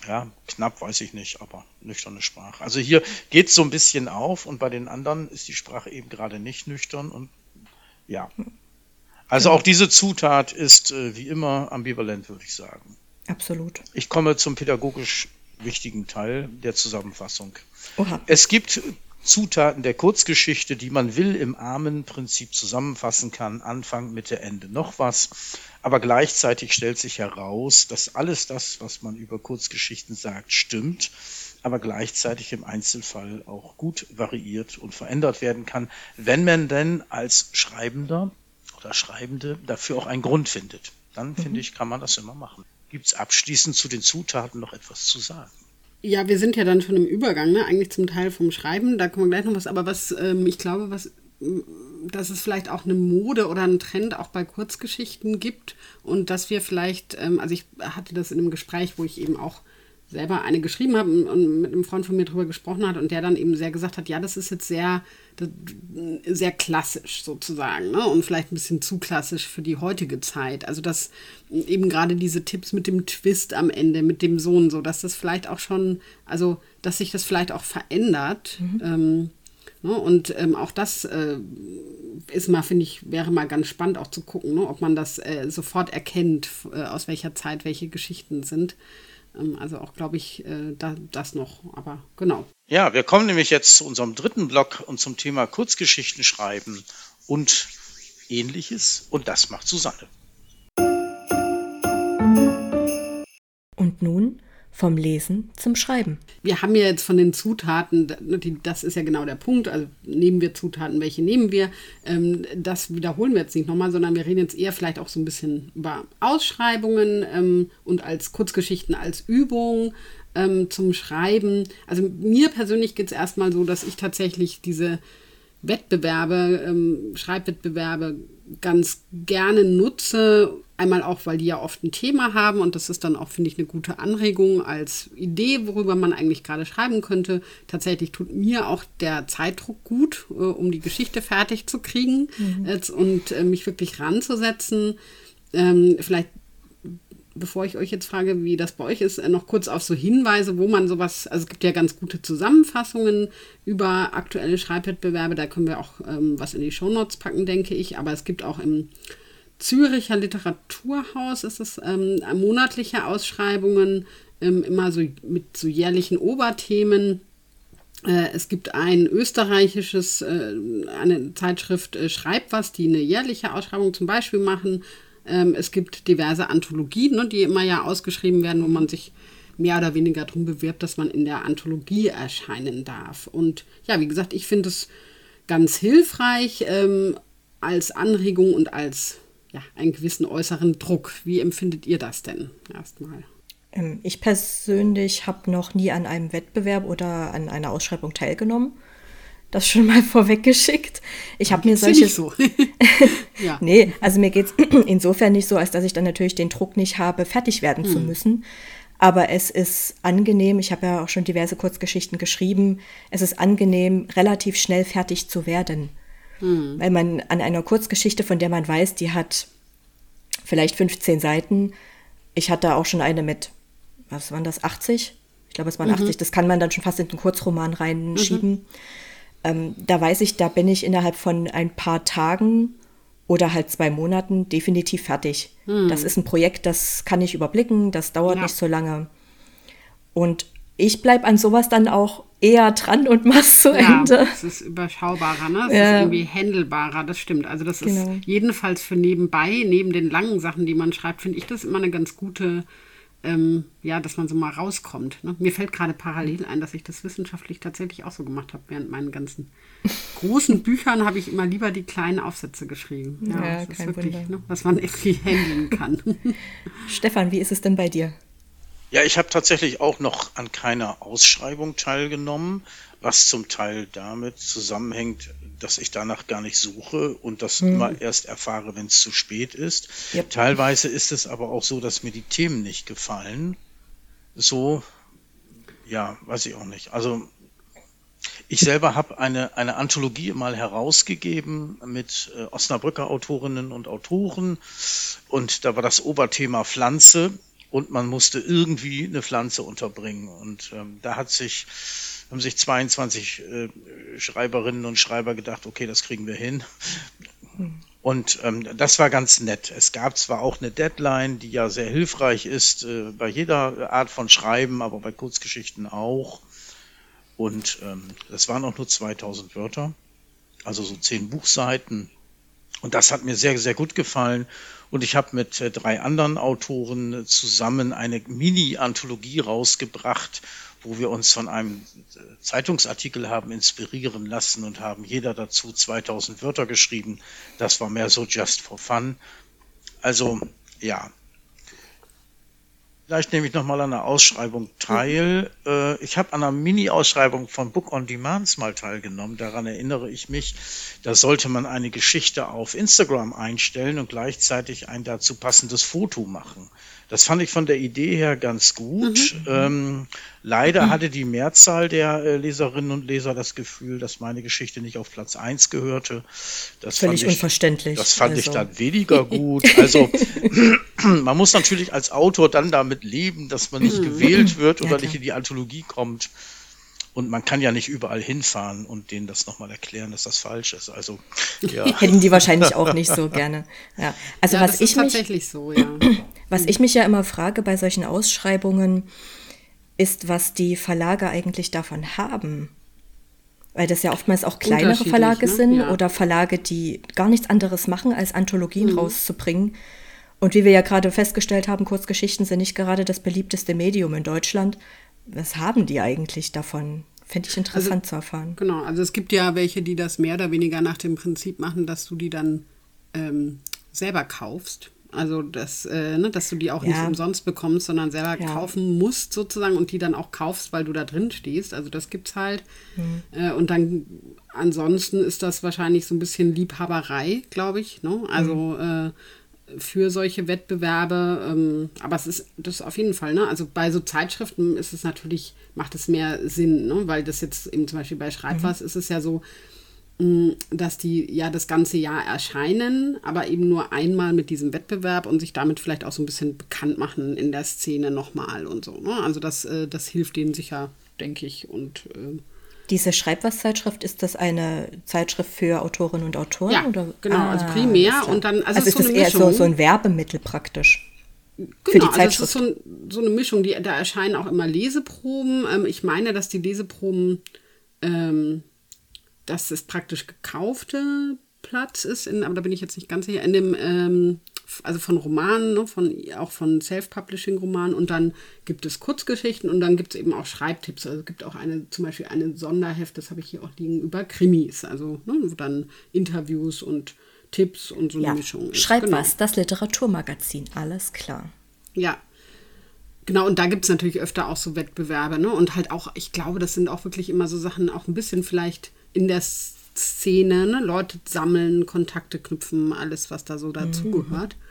ja, knapp weiß ich nicht, aber nüchterne Sprache. Also hier geht es so ein bisschen auf und bei den anderen ist die Sprache eben gerade nicht nüchtern und ja. Also auch diese Zutat ist äh, wie immer ambivalent, würde ich sagen. Absolut. Ich komme zum pädagogisch wichtigen Teil der Zusammenfassung. Oha. Es gibt Zutaten der Kurzgeschichte, die man will im Armenprinzip zusammenfassen kann, Anfang, Mitte, Ende, noch was. Aber gleichzeitig stellt sich heraus, dass alles das, was man über Kurzgeschichten sagt, stimmt, aber gleichzeitig im Einzelfall auch gut variiert und verändert werden kann, wenn man denn als Schreibender oder Schreibende dafür auch einen Grund findet. Dann finde ich, kann man das immer machen. Gibt es abschließend zu den Zutaten noch etwas zu sagen? Ja, wir sind ja dann schon im Übergang, ne? eigentlich zum Teil vom Schreiben. Da kommen wir gleich noch was. Aber was ähm, ich glaube, was, ähm, dass es vielleicht auch eine Mode oder einen Trend auch bei Kurzgeschichten gibt und dass wir vielleicht, ähm, also ich hatte das in einem Gespräch, wo ich eben auch selber eine geschrieben habe und mit einem Freund von mir drüber gesprochen hat und der dann eben sehr gesagt hat, ja, das ist jetzt sehr, sehr klassisch sozusagen ne? und vielleicht ein bisschen zu klassisch für die heutige Zeit. Also dass eben gerade diese Tipps mit dem Twist am Ende, mit dem Sohn, so dass das vielleicht auch schon, also dass sich das vielleicht auch verändert. Ähm, ne? Und ähm, auch das äh, ist mal, finde ich, wäre mal ganz spannend auch zu gucken, ne? ob man das äh, sofort erkennt, äh, aus welcher Zeit welche Geschichten sind. Ähm, also auch, glaube ich, äh, da, das noch. Aber genau. Ja, wir kommen nämlich jetzt zu unserem dritten Block und zum Thema Kurzgeschichten schreiben und ähnliches. Und das macht Susanne. Und nun vom Lesen zum Schreiben. Wir haben ja jetzt von den Zutaten, das ist ja genau der Punkt, also nehmen wir Zutaten, welche nehmen wir, ähm, das wiederholen wir jetzt nicht nochmal, sondern wir reden jetzt eher vielleicht auch so ein bisschen über Ausschreibungen ähm, und als Kurzgeschichten als Übung ähm, zum Schreiben. Also mir persönlich geht es erstmal so, dass ich tatsächlich diese Wettbewerbe, Schreibwettbewerbe ganz gerne nutze, Einmal auch, weil die ja oft ein Thema haben und das ist dann auch, finde ich, eine gute Anregung als Idee, worüber man eigentlich gerade schreiben könnte. Tatsächlich tut mir auch der Zeitdruck gut, äh, um die Geschichte fertig zu kriegen mhm. äh, und äh, mich wirklich ranzusetzen. Ähm, vielleicht, bevor ich euch jetzt frage, wie das bei euch ist, äh, noch kurz auf so Hinweise, wo man sowas, also es gibt ja ganz gute Zusammenfassungen über aktuelle Schreibwettbewerbe, da können wir auch ähm, was in die Shownotes packen, denke ich, aber es gibt auch im Züricher Literaturhaus ist es ähm, monatliche Ausschreibungen, ähm, immer so mit so jährlichen Oberthemen. Äh, es gibt ein österreichisches, äh, eine Zeitschrift Schreib was, die eine jährliche Ausschreibung zum Beispiel machen. Ähm, es gibt diverse Anthologien, ne, die immer ja ausgeschrieben werden, wo man sich mehr oder weniger darum bewirbt, dass man in der Anthologie erscheinen darf. Und ja, wie gesagt, ich finde es ganz hilfreich ähm, als Anregung und als ja, einen gewissen äußeren Druck. Wie empfindet ihr das denn erstmal? Ähm, ich persönlich habe noch nie an einem Wettbewerb oder an einer Ausschreibung teilgenommen. Das schon mal vorweggeschickt. Ich habe mir solche. So. ja. Nee, also mir geht es insofern nicht so, als dass ich dann natürlich den Druck nicht habe, fertig werden hm. zu müssen. Aber es ist angenehm, ich habe ja auch schon diverse Kurzgeschichten geschrieben, es ist angenehm, relativ schnell fertig zu werden. Mhm. Weil man an einer Kurzgeschichte, von der man weiß, die hat vielleicht 15 Seiten. Ich hatte auch schon eine mit, was waren das, 80? Ich glaube, es waren mhm. 80. Das kann man dann schon fast in den Kurzroman reinschieben. Mhm. Ähm, da weiß ich, da bin ich innerhalb von ein paar Tagen oder halt zwei Monaten definitiv fertig. Mhm. Das ist ein Projekt, das kann ich überblicken, das dauert ja. nicht so lange. Und ich bleibe an sowas dann auch eher dran und mach's zu ja, Ende. Es ist überschaubarer, ne? Es ja. ist irgendwie händelbarer, das stimmt. Also das genau. ist jedenfalls für nebenbei, neben den langen Sachen, die man schreibt, finde ich das immer eine ganz gute, ähm, ja, dass man so mal rauskommt. Ne? Mir fällt gerade parallel ein, dass ich das wissenschaftlich tatsächlich auch so gemacht habe. Während meinen ganzen großen Büchern habe ich immer lieber die kleinen Aufsätze geschrieben. Ja, ja das ist wirklich, ne, was man irgendwie handeln kann. Stefan, wie ist es denn bei dir? Ja, ich habe tatsächlich auch noch an keiner Ausschreibung teilgenommen, was zum Teil damit zusammenhängt, dass ich danach gar nicht suche und das hm. immer erst erfahre, wenn es zu spät ist. Yep. Teilweise ist es aber auch so, dass mir die Themen nicht gefallen. So, ja, weiß ich auch nicht. Also ich selber habe eine, eine Anthologie mal herausgegeben mit äh, Osnabrücker Autorinnen und Autoren und da war das Oberthema Pflanze und man musste irgendwie eine Pflanze unterbringen. Und ähm, da hat sich, haben sich 22 äh, Schreiberinnen und Schreiber gedacht, okay, das kriegen wir hin. Und ähm, das war ganz nett. Es gab zwar auch eine Deadline, die ja sehr hilfreich ist äh, bei jeder Art von Schreiben, aber bei Kurzgeschichten auch. Und ähm, das waren auch nur 2000 Wörter, also so zehn Buchseiten. Und das hat mir sehr, sehr gut gefallen. Und ich habe mit äh, drei anderen Autoren zusammen eine Mini-Anthologie rausgebracht, wo wir uns von einem äh, Zeitungsartikel haben inspirieren lassen und haben jeder dazu 2000 Wörter geschrieben. Das war mehr so just for fun. Also ja, Vielleicht nehme ich nochmal an einer Ausschreibung teil. Mhm. ich habe an einer Mini-Ausschreibung von Book on Demands mal teilgenommen. Daran erinnere ich mich. Da sollte man eine Geschichte auf Instagram einstellen und gleichzeitig ein dazu passendes Foto machen. Das fand ich von der Idee her ganz gut. Mhm. Ähm, leider mhm. hatte die Mehrzahl der äh, Leserinnen und Leser das Gefühl, dass meine Geschichte nicht auf Platz 1 gehörte. Das Völlig ich, unverständlich. Das fand also. ich dann weniger gut. Also man muss natürlich als Autor dann damit leben, dass man nicht mhm. gewählt wird oder ja, nicht in die Anthologie kommt. Und man kann ja nicht überall hinfahren und denen das nochmal erklären, dass das falsch ist. Also ja. hätten die wahrscheinlich auch nicht so gerne. Ja. Also ja, was ich mich, tatsächlich so, ja. Was ich mich ja immer frage bei solchen Ausschreibungen, ist, was die Verlage eigentlich davon haben. Weil das ja oftmals auch kleinere Verlage ne? sind ja. oder Verlage, die gar nichts anderes machen, als Anthologien mhm. rauszubringen. Und wie wir ja gerade festgestellt haben, Kurzgeschichten sind nicht gerade das beliebteste Medium in Deutschland. Was haben die eigentlich davon? Finde ich interessant also, zu erfahren. Genau, also es gibt ja welche, die das mehr oder weniger nach dem Prinzip machen, dass du die dann ähm, selber kaufst. Also, dass, äh, ne, dass du die auch ja. nicht umsonst bekommst, sondern selber ja. kaufen musst sozusagen und die dann auch kaufst, weil du da drin stehst. Also das gibt's halt. Mhm. Äh, und dann ansonsten ist das wahrscheinlich so ein bisschen Liebhaberei, glaube ich. Ne? Also mhm. äh, für solche Wettbewerbe. Ähm, aber es ist das auf jeden Fall, ne? Also bei so Zeitschriften ist es natürlich, macht es mehr Sinn, ne? Weil das jetzt eben zum Beispiel bei Schreibwas mhm. ist es ja so, mh, dass die ja das ganze Jahr erscheinen, aber eben nur einmal mit diesem Wettbewerb und sich damit vielleicht auch so ein bisschen bekannt machen in der Szene nochmal und so. Ne? Also das, äh, das hilft denen sicher, denke ich. Und äh, diese Schreibwas-Zeitschrift, ist das eine Zeitschrift für Autorinnen und Autoren? Ja, oder? genau, also ah, also primär und dann, also, also ist, ist das eher so, so ein Werbemittel praktisch. Genau, für die Zeitschrift. also es ist so, ein, so, eine Mischung, die, da erscheinen auch immer Leseproben. Ähm, ich meine, dass die Leseproben, ähm, dass es praktisch gekaufte Platz ist, in, aber da bin ich jetzt nicht ganz sicher, in dem ähm, also von Romanen, ne, von, auch von Self-Publishing-Romanen und dann gibt es Kurzgeschichten und dann gibt es eben auch Schreibtipps. Also es gibt auch eine, zum Beispiel ein Sonderheft, das habe ich hier auch liegen, über Krimis, also ne, wo dann Interviews und Tipps und so eine ja. Mischung ist. Schreib genau. was, das Literaturmagazin, alles klar. Ja. Genau, und da gibt es natürlich öfter auch so Wettbewerbe, ne? Und halt auch, ich glaube, das sind auch wirklich immer so Sachen, auch ein bisschen vielleicht in der Szene, ne? Leute sammeln, Kontakte knüpfen, alles, was da so dazugehört. Mhm.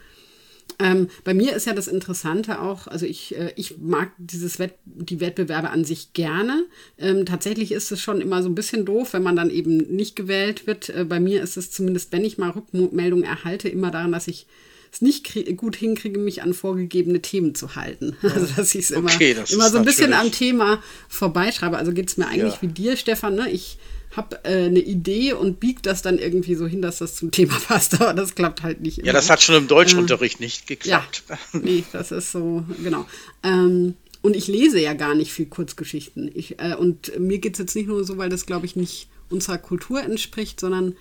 Ähm, bei mir ist ja das Interessante auch, also ich, äh, ich mag dieses Wett die Wettbewerbe an sich gerne. Ähm, tatsächlich ist es schon immer so ein bisschen doof, wenn man dann eben nicht gewählt wird. Äh, bei mir ist es zumindest, wenn ich mal Rückmeldungen erhalte, immer daran, dass ich es nicht gut hinkriege, mich an vorgegebene Themen zu halten. Also dass ich es immer, okay, immer so ein bisschen am Thema vorbeischreibe. Also geht es mir eigentlich ja. wie dir, Stefan. Ne? Ich habe äh, eine Idee und biege das dann irgendwie so hin, dass das zum Thema passt, aber das klappt halt nicht immer. Ja, das hat schon im Deutschunterricht äh, nicht geklappt. Ja, nee, das ist so, genau. Ähm, und ich lese ja gar nicht viel Kurzgeschichten. Ich, äh, und mir geht es jetzt nicht nur so, weil das, glaube ich, nicht unserer Kultur entspricht, sondern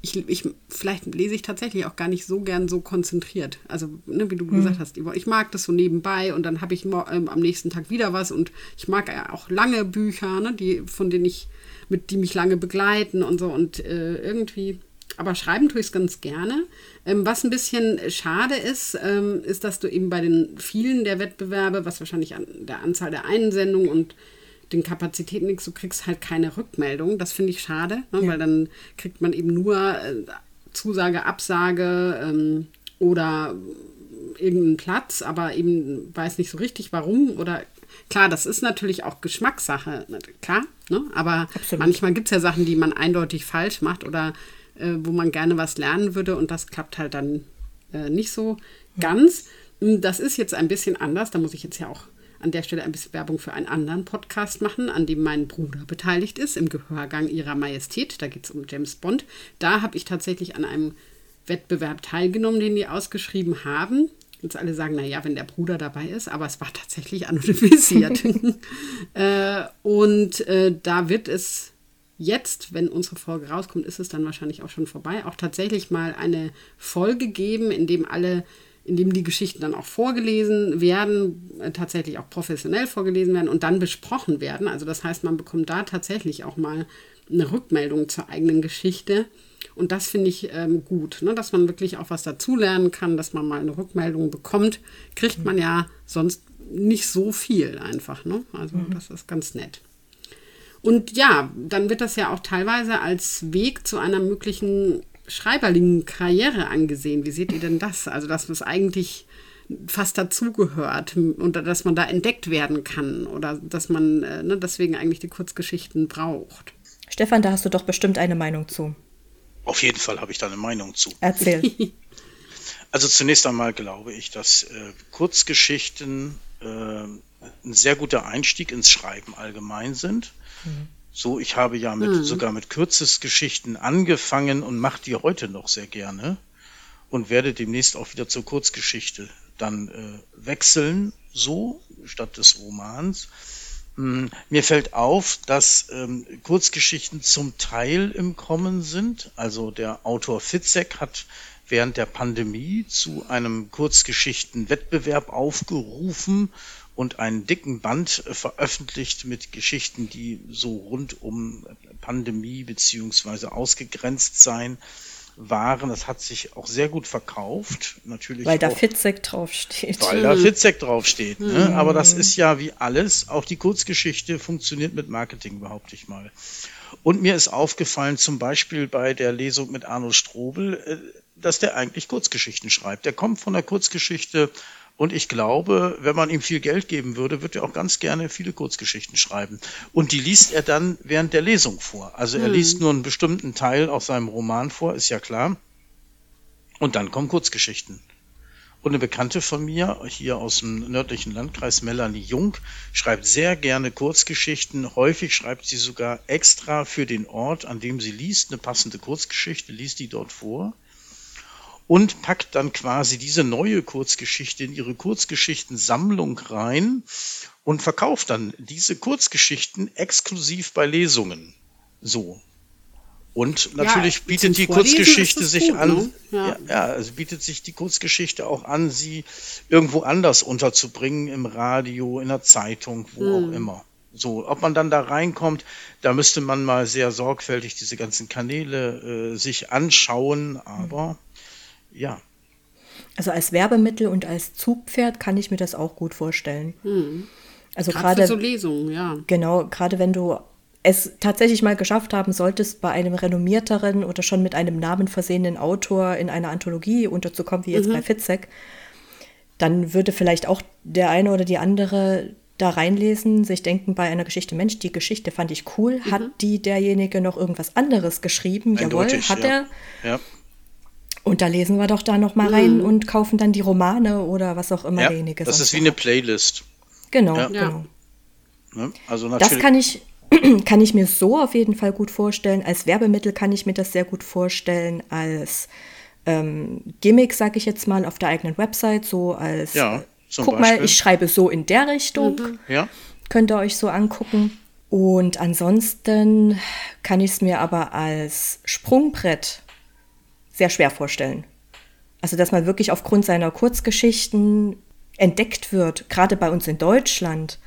ich, ich, vielleicht lese ich tatsächlich auch gar nicht so gern so konzentriert. Also, ne, wie du hm. gesagt hast, ich mag das so nebenbei und dann habe ich ähm, am nächsten Tag wieder was und ich mag ja auch lange Bücher, ne, die, von denen ich mit die mich lange begleiten und so und äh, irgendwie. Aber schreiben tue ich es ganz gerne. Ähm, was ein bisschen schade ist, ähm, ist, dass du eben bei den vielen der Wettbewerbe, was wahrscheinlich an der Anzahl der Einsendungen und den Kapazitäten liegt, du kriegst halt keine Rückmeldung. Das finde ich schade, ne? ja. weil dann kriegt man eben nur äh, Zusage, Absage ähm, oder irgendeinen Platz, aber eben weiß nicht so richtig warum oder Klar, das ist natürlich auch Geschmackssache, ne, klar, ne? aber Absolut. manchmal gibt es ja Sachen, die man eindeutig falsch macht oder äh, wo man gerne was lernen würde und das klappt halt dann äh, nicht so ganz. Hm, das ist jetzt ein bisschen anders, da muss ich jetzt ja auch an der Stelle ein bisschen Werbung für einen anderen Podcast machen, an dem mein Bruder beteiligt ist, im Gehörgang ihrer Majestät. Da geht es um James Bond. Da habe ich tatsächlich an einem Wettbewerb teilgenommen, den die ausgeschrieben haben. Jetzt alle sagen, naja, wenn der Bruder dabei ist, aber es war tatsächlich anonymisiert. äh, und äh, da wird es jetzt, wenn unsere Folge rauskommt, ist es dann wahrscheinlich auch schon vorbei, auch tatsächlich mal eine Folge geben, in dem alle, in dem die Geschichten dann auch vorgelesen werden, äh, tatsächlich auch professionell vorgelesen werden und dann besprochen werden. Also das heißt, man bekommt da tatsächlich auch mal eine Rückmeldung zur eigenen Geschichte und das finde ich ähm, gut, ne? dass man wirklich auch was dazulernen kann, dass man mal eine Rückmeldung bekommt. Kriegt man ja sonst nicht so viel einfach. Ne? Also mhm. das ist ganz nett. Und ja, dann wird das ja auch teilweise als Weg zu einer möglichen schreiberlichen Karriere angesehen. Wie seht ihr denn das? Also, dass es eigentlich fast dazugehört und dass man da entdeckt werden kann oder dass man äh, ne, deswegen eigentlich die Kurzgeschichten braucht. Stefan, da hast du doch bestimmt eine Meinung zu. Auf jeden Fall habe ich da eine Meinung zu. Erzähl. Also zunächst einmal glaube ich, dass äh, Kurzgeschichten äh, ein sehr guter Einstieg ins Schreiben allgemein sind. Mhm. So, ich habe ja mit, mhm. sogar mit Kürzesgeschichten angefangen und mache die heute noch sehr gerne und werde demnächst auch wieder zur Kurzgeschichte dann äh, wechseln, so statt des Romans. Mm, mir fällt auf, dass ähm, Kurzgeschichten zum Teil im Kommen sind. Also der Autor Fitzek hat während der Pandemie zu einem Kurzgeschichtenwettbewerb aufgerufen und einen dicken Band veröffentlicht mit Geschichten, die so rund um Pandemie beziehungsweise ausgegrenzt sein waren. Das hat sich auch sehr gut verkauft. Natürlich weil da Fitzek draufsteht. Weil da Fitzek draufsteht. Ne? Mhm. Aber das ist ja wie alles. Auch die Kurzgeschichte funktioniert mit Marketing, behaupte ich mal. Und mir ist aufgefallen, zum Beispiel bei der Lesung mit Arno Strobel, äh, dass der eigentlich Kurzgeschichten schreibt. Der kommt von der Kurzgeschichte und ich glaube, wenn man ihm viel Geld geben würde, würde er auch ganz gerne viele Kurzgeschichten schreiben. Und die liest er dann während der Lesung vor. Also er hm. liest nur einen bestimmten Teil aus seinem Roman vor, ist ja klar. Und dann kommen Kurzgeschichten. Und eine Bekannte von mir, hier aus dem nördlichen Landkreis, Melanie Jung, schreibt sehr gerne Kurzgeschichten. Häufig schreibt sie sogar extra für den Ort, an dem sie liest, eine passende Kurzgeschichte, liest die dort vor und packt dann quasi diese neue Kurzgeschichte in ihre Kurzgeschichtensammlung rein und verkauft dann diese Kurzgeschichten exklusiv bei Lesungen. So. Und natürlich ja, bietet die Vorlesen Kurzgeschichte sich gut, an, ne? ja. ja, also bietet sich die Kurzgeschichte auch an, sie irgendwo anders unterzubringen, im Radio, in der Zeitung, wo hm. auch immer. So, ob man dann da reinkommt, da müsste man mal sehr sorgfältig diese ganzen Kanäle äh, sich anschauen, aber ja. Also als Werbemittel und als Zugpferd kann ich mir das auch gut vorstellen. Hm. Also gerade so Lesungen, ja. Genau, gerade wenn du es tatsächlich mal geschafft haben solltest, bei einem renommierteren oder schon mit einem Namen versehenen Autor in einer Anthologie unterzukommen, wie jetzt mhm. bei Fitzek, dann würde vielleicht auch der eine oder die andere da reinlesen, sich denken bei einer Geschichte, Mensch, die Geschichte fand ich cool, mhm. hat die derjenige noch irgendwas anderes geschrieben? Eindeutig, Jawohl, hat ja. er. Ja. Und da lesen wir doch da noch mal rein mhm. und kaufen dann die Romane oder was auch immer ja, derjenige Das ist wie eine Playlist. Genau, ja. genau. Ne? Also das kann ich, kann ich mir so auf jeden Fall gut vorstellen. Als Werbemittel kann ich mir das sehr gut vorstellen. Als ähm, Gimmick, sage ich jetzt mal, auf der eigenen Website, so als ja, guck Beispiel. mal, ich schreibe so in der Richtung. Mhm. Ja. Könnt ihr euch so angucken. Und ansonsten kann ich es mir aber als Sprungbrett sehr schwer vorstellen. Also, dass man wirklich aufgrund seiner Kurzgeschichten entdeckt wird, gerade bei uns in Deutschland,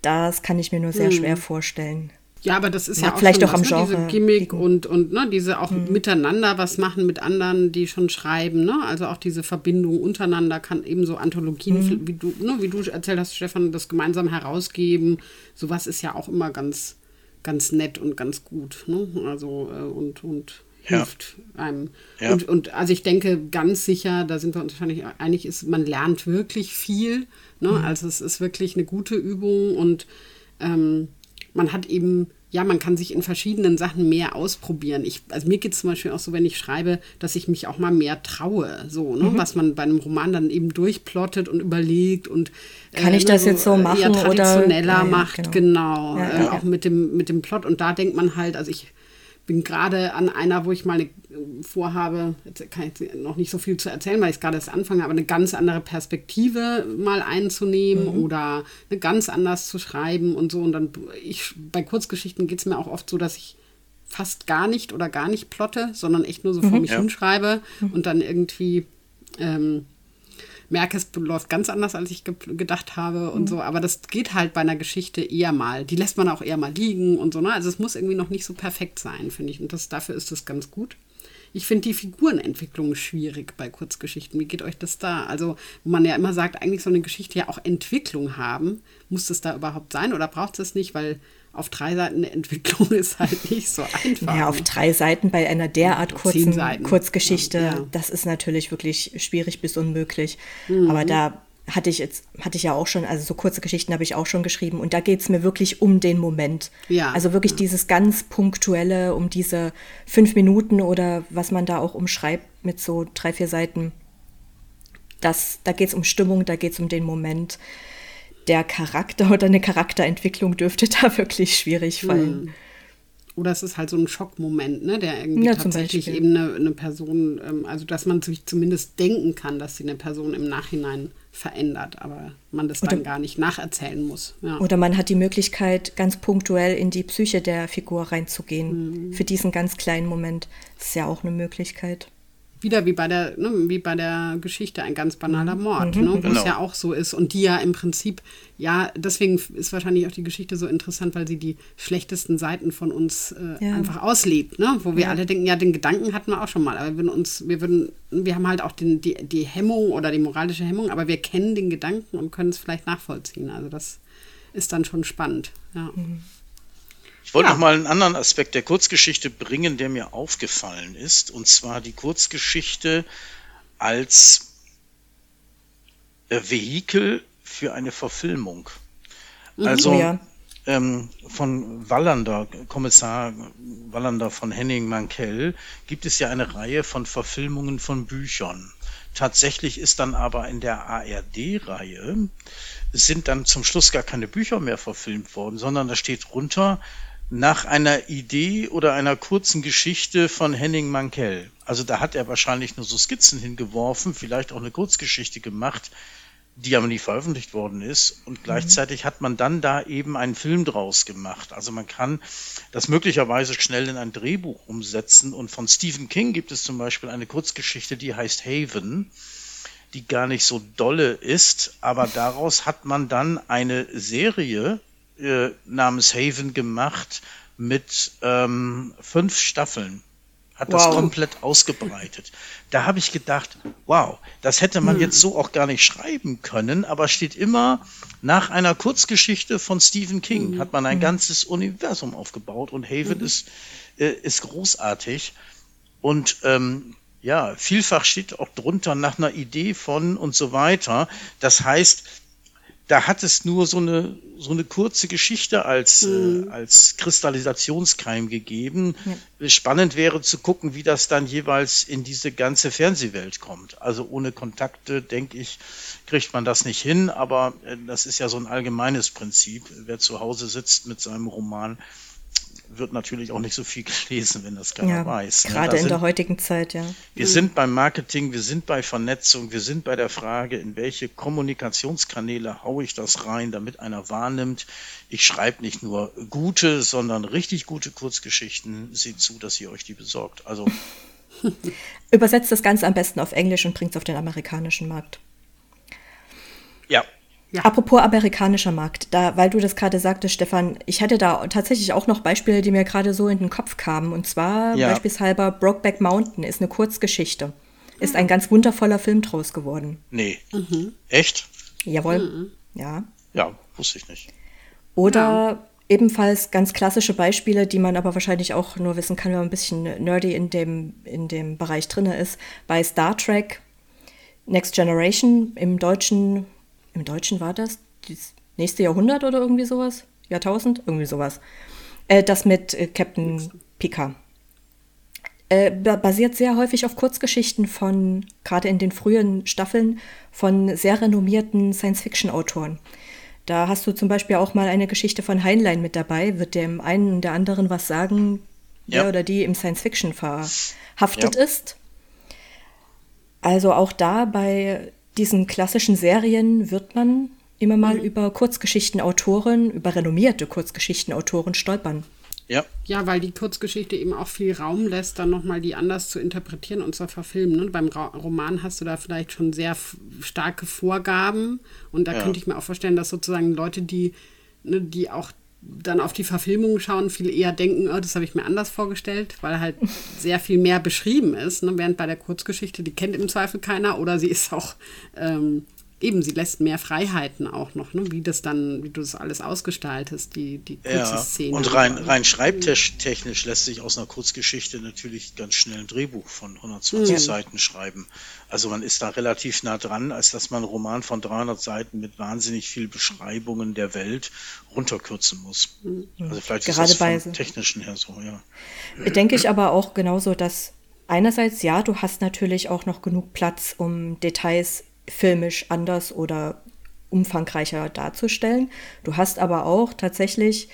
das kann ich mir nur sehr hm. schwer vorstellen. Ja, aber das ist Mag ja auch vielleicht auch am ne? Genre diese Gimmick und und ne, diese auch hm. miteinander was machen mit anderen, die schon schreiben, ne? Also auch diese Verbindung untereinander kann eben so Anthologien, hm. wie du ne, wie du erzählt hast, Stefan, das gemeinsam herausgeben. Sowas ist ja auch immer ganz ganz nett und ganz gut, ne? Also äh, und und hilft ja. einem. Ja. Und, und also ich denke ganz sicher, da sind wir uns wahrscheinlich einig, ist, man lernt wirklich viel. Ne? Mhm. Also es ist wirklich eine gute Übung und ähm, man hat eben, ja, man kann sich in verschiedenen Sachen mehr ausprobieren. Ich, also mir geht es zum Beispiel auch so, wenn ich schreibe, dass ich mich auch mal mehr traue, so, ne? Mhm. was man bei einem Roman dann eben durchplottet und überlegt und kann ich das so, jetzt so machen eher traditioneller oder? macht, genau, genau ja, äh, auch mit dem, mit dem Plot. Und da denkt man halt, also ich bin gerade an einer, wo ich mal eine, äh, vorhabe, jetzt kann ich noch nicht so viel zu erzählen, weil ich es gerade erst anfange, aber eine ganz andere Perspektive mal einzunehmen mhm. oder eine ganz anders zu schreiben und so. Und dann, ich, bei Kurzgeschichten geht es mir auch oft so, dass ich fast gar nicht oder gar nicht plotte, sondern echt nur so mhm. vor mich ja. hinschreibe mhm. und dann irgendwie ähm, merke, es läuft ganz anders, als ich ge gedacht habe und mhm. so. Aber das geht halt bei einer Geschichte eher mal. Die lässt man auch eher mal liegen und so. Ne? Also es muss irgendwie noch nicht so perfekt sein, finde ich. Und das, dafür ist das ganz gut. Ich finde die Figurenentwicklung schwierig bei Kurzgeschichten. Wie geht euch das da? Also, wo man ja immer sagt, eigentlich soll eine Geschichte ja auch Entwicklung haben. Muss das da überhaupt sein oder braucht es nicht? Weil auf drei Seiten eine Entwicklung ist halt nicht so einfach. Ja, auf drei Seiten bei einer derart kurzen Kurzgeschichte, ja, das ist natürlich wirklich schwierig bis unmöglich. Mhm. Aber da hatte ich jetzt, hatte ich ja auch schon, also so kurze Geschichten habe ich auch schon geschrieben und da geht es mir wirklich um den Moment. Ja. Also wirklich ja. dieses ganz punktuelle, um diese fünf Minuten oder was man da auch umschreibt mit so drei, vier Seiten. Das, da geht es um Stimmung, da geht es um den Moment der Charakter oder eine Charakterentwicklung dürfte da wirklich schwierig fallen. oder es ist halt so ein Schockmoment, ne, der irgendwie Ja, tatsächlich eben eine, eine Person, ähm, also dass man sich zumindest denken kann, dass sie eine Person im Nachhinein verändert, aber man das dann Oder- gar nicht nacherzählen muss. Ja. Oder man hat die Möglichkeit, ganz punktuell in die Psyche der Figur reinzugehen. Für diesen ganz kleinen Moment. Ist ja auch eine Möglichkeit. Wieder wie bei der, ne, wie bei der Geschichte ein ganz banaler Mord, ne, wo Genau. es ja auch so ist und die ja im Prinzip, ja, deswegen ist wahrscheinlich auch die Geschichte so interessant, weil sie die schlechtesten Seiten von uns äh, Ja. einfach auslebt, ne, wo wir Ja. alle denken, ja, den Gedanken hatten wir auch schon mal, aber wir würden uns, wir würden, wir haben halt auch den, die, die Hemmung oder die moralische Hemmung, aber wir kennen den Gedanken und können es vielleicht nachvollziehen. Also das ist dann schon spannend, ja. Ich wollte Ja. noch mal einen anderen Aspekt der Kurzgeschichte bringen, der mir aufgefallen ist, und zwar die Kurzgeschichte als äh, Vehikel für eine Verfilmung. Also Oh ja. ähm, von Wallander, Kommissar Wallander von Henning Mankell, gibt es ja eine Reihe von Verfilmungen von Büchern. Tatsächlich ist dann aber in der ARD-Reihe sind dann zum Schluss gar keine Bücher mehr verfilmt worden, sondern da steht drunter nach einer Idee oder einer kurzen Geschichte von Henning Mankell. Also da hat er wahrscheinlich nur so Skizzen hingeworfen, vielleicht auch eine Kurzgeschichte gemacht, die aber nie veröffentlicht worden ist. Und gleichzeitig hat man dann da eben einen Film draus gemacht. Also man kann das möglicherweise schnell in ein Drehbuch umsetzen. Und von Stephen King gibt es zum Beispiel eine Kurzgeschichte, die heißt Haven, die gar nicht so dolle ist, aber daraus hat man dann eine Serie äh, namens Haven gemacht mit ähm, fünf Staffeln. Hat das Wow. komplett ausgebreitet. Da habe ich gedacht, wow, das hätte man jetzt so auch gar nicht schreiben können, aber steht immer nach einer Kurzgeschichte von Stephen King, hat man ein ganzes Universum aufgebaut und Haven ist, äh, ist großartig. Und ähm, ja, vielfach steht auch drunter nach einer Idee von und so weiter. Das heißt, da hat es nur so eine, so eine kurze Geschichte als, äh, als Kristallisationskeim gegeben. Spannend wäre zu gucken, wie das dann jeweils in diese ganze Fernsehwelt kommt. Also ohne Kontakte, denke ich, kriegt man das nicht hin, aber äh, das ist ja so ein allgemeines Prinzip. Wer zu Hause sitzt mit seinem Roman, wird natürlich auch nicht so viel gelesen, wenn das keiner Ja, weiß. ne? gerade in sind- der heutigen Zeit, ja. wir sind beim Marketing, wir sind bei Vernetzung, wir sind bei der Frage, in welche Kommunikationskanäle haue ich das rein, damit einer wahrnimmt, ich schreibe nicht nur gute, sondern richtig gute Kurzgeschichten. Seht zu, dass ihr euch die besorgt. Also Übersetzt das Ganze am besten auf Englisch und bringt es auf den amerikanischen Markt. Ja, Ja. Apropos amerikanischer Markt, da, weil du das gerade sagtest, Stefan, ich hatte da tatsächlich auch noch Beispiele, die mir gerade so in den Kopf kamen. Und zwar Ja. beispielsweise Brokeback Mountain ist eine Kurzgeschichte. Ist ein ganz wundervoller Film draus geworden. nee. Echt? Jawohl. Ja. Ja, wusste ich nicht. Oder ebenfalls ganz klassische Beispiele, die man aber wahrscheinlich auch nur wissen kann, wenn man ein bisschen nerdy in dem, in dem Bereich drin ist. Bei Star Trek Next Generation im Deutschen, im Deutschen war das das nächste Jahrhundert oder irgendwie sowas? Jahrtausend? Irgendwie sowas. Äh, das mit äh, Captain Picard. Äh, ba- basiert sehr häufig auf Kurzgeschichten von, gerade in den frühen Staffeln, von sehr renommierten Science-Fiction-Autoren. Da hast du zum Beispiel auch mal eine Geschichte von Heinlein mit dabei, wird dem einen und der anderen was sagen, der Ja. oder die im Science-Fiction verhaftet Ja. ist. Also auch da bei diesen klassischen Serien wird man immer mal über Kurzgeschichtenautoren, über renommierte Kurzgeschichtenautoren stolpern. Ja, Ja, weil die Kurzgeschichte eben auch viel Raum lässt, dann nochmal die anders zu interpretieren und zu verfilmen. Ne? Beim Ra Roman hast du da vielleicht schon sehr starke Vorgaben und da Ja. könnte ich mir auch vorstellen, dass sozusagen Leute, die, ne, die auch dann auf die Verfilmung schauen, viel eher denken, oh, das habe ich mir anders vorgestellt, weil halt sehr viel mehr beschrieben ist. Ne? Während bei der Kurzgeschichte, die kennt im Zweifel keiner oder sie ist auch ähm, eben, sie lässt mehr Freiheiten auch noch, ne? wie das dann, wie du das alles ausgestaltest, die, die kurze ja. Szene. Und rein, rein schreibtechnisch lässt sich aus einer Kurzgeschichte natürlich ganz schnell ein Drehbuch von 120 Ja. Seiten schreiben. Also man ist da relativ nah dran, als dass man einen Roman von 300 Seiten mit wahnsinnig viel Beschreibungen der Welt runterkürzen muss. Also vielleicht Gerade ist das bei vom so- technischen her so, ja. Denke ich aber auch genauso, dass einerseits ja, du hast natürlich auch noch genug Platz, um Details filmisch anders oder umfangreicher darzustellen. Du hast aber auch tatsächlich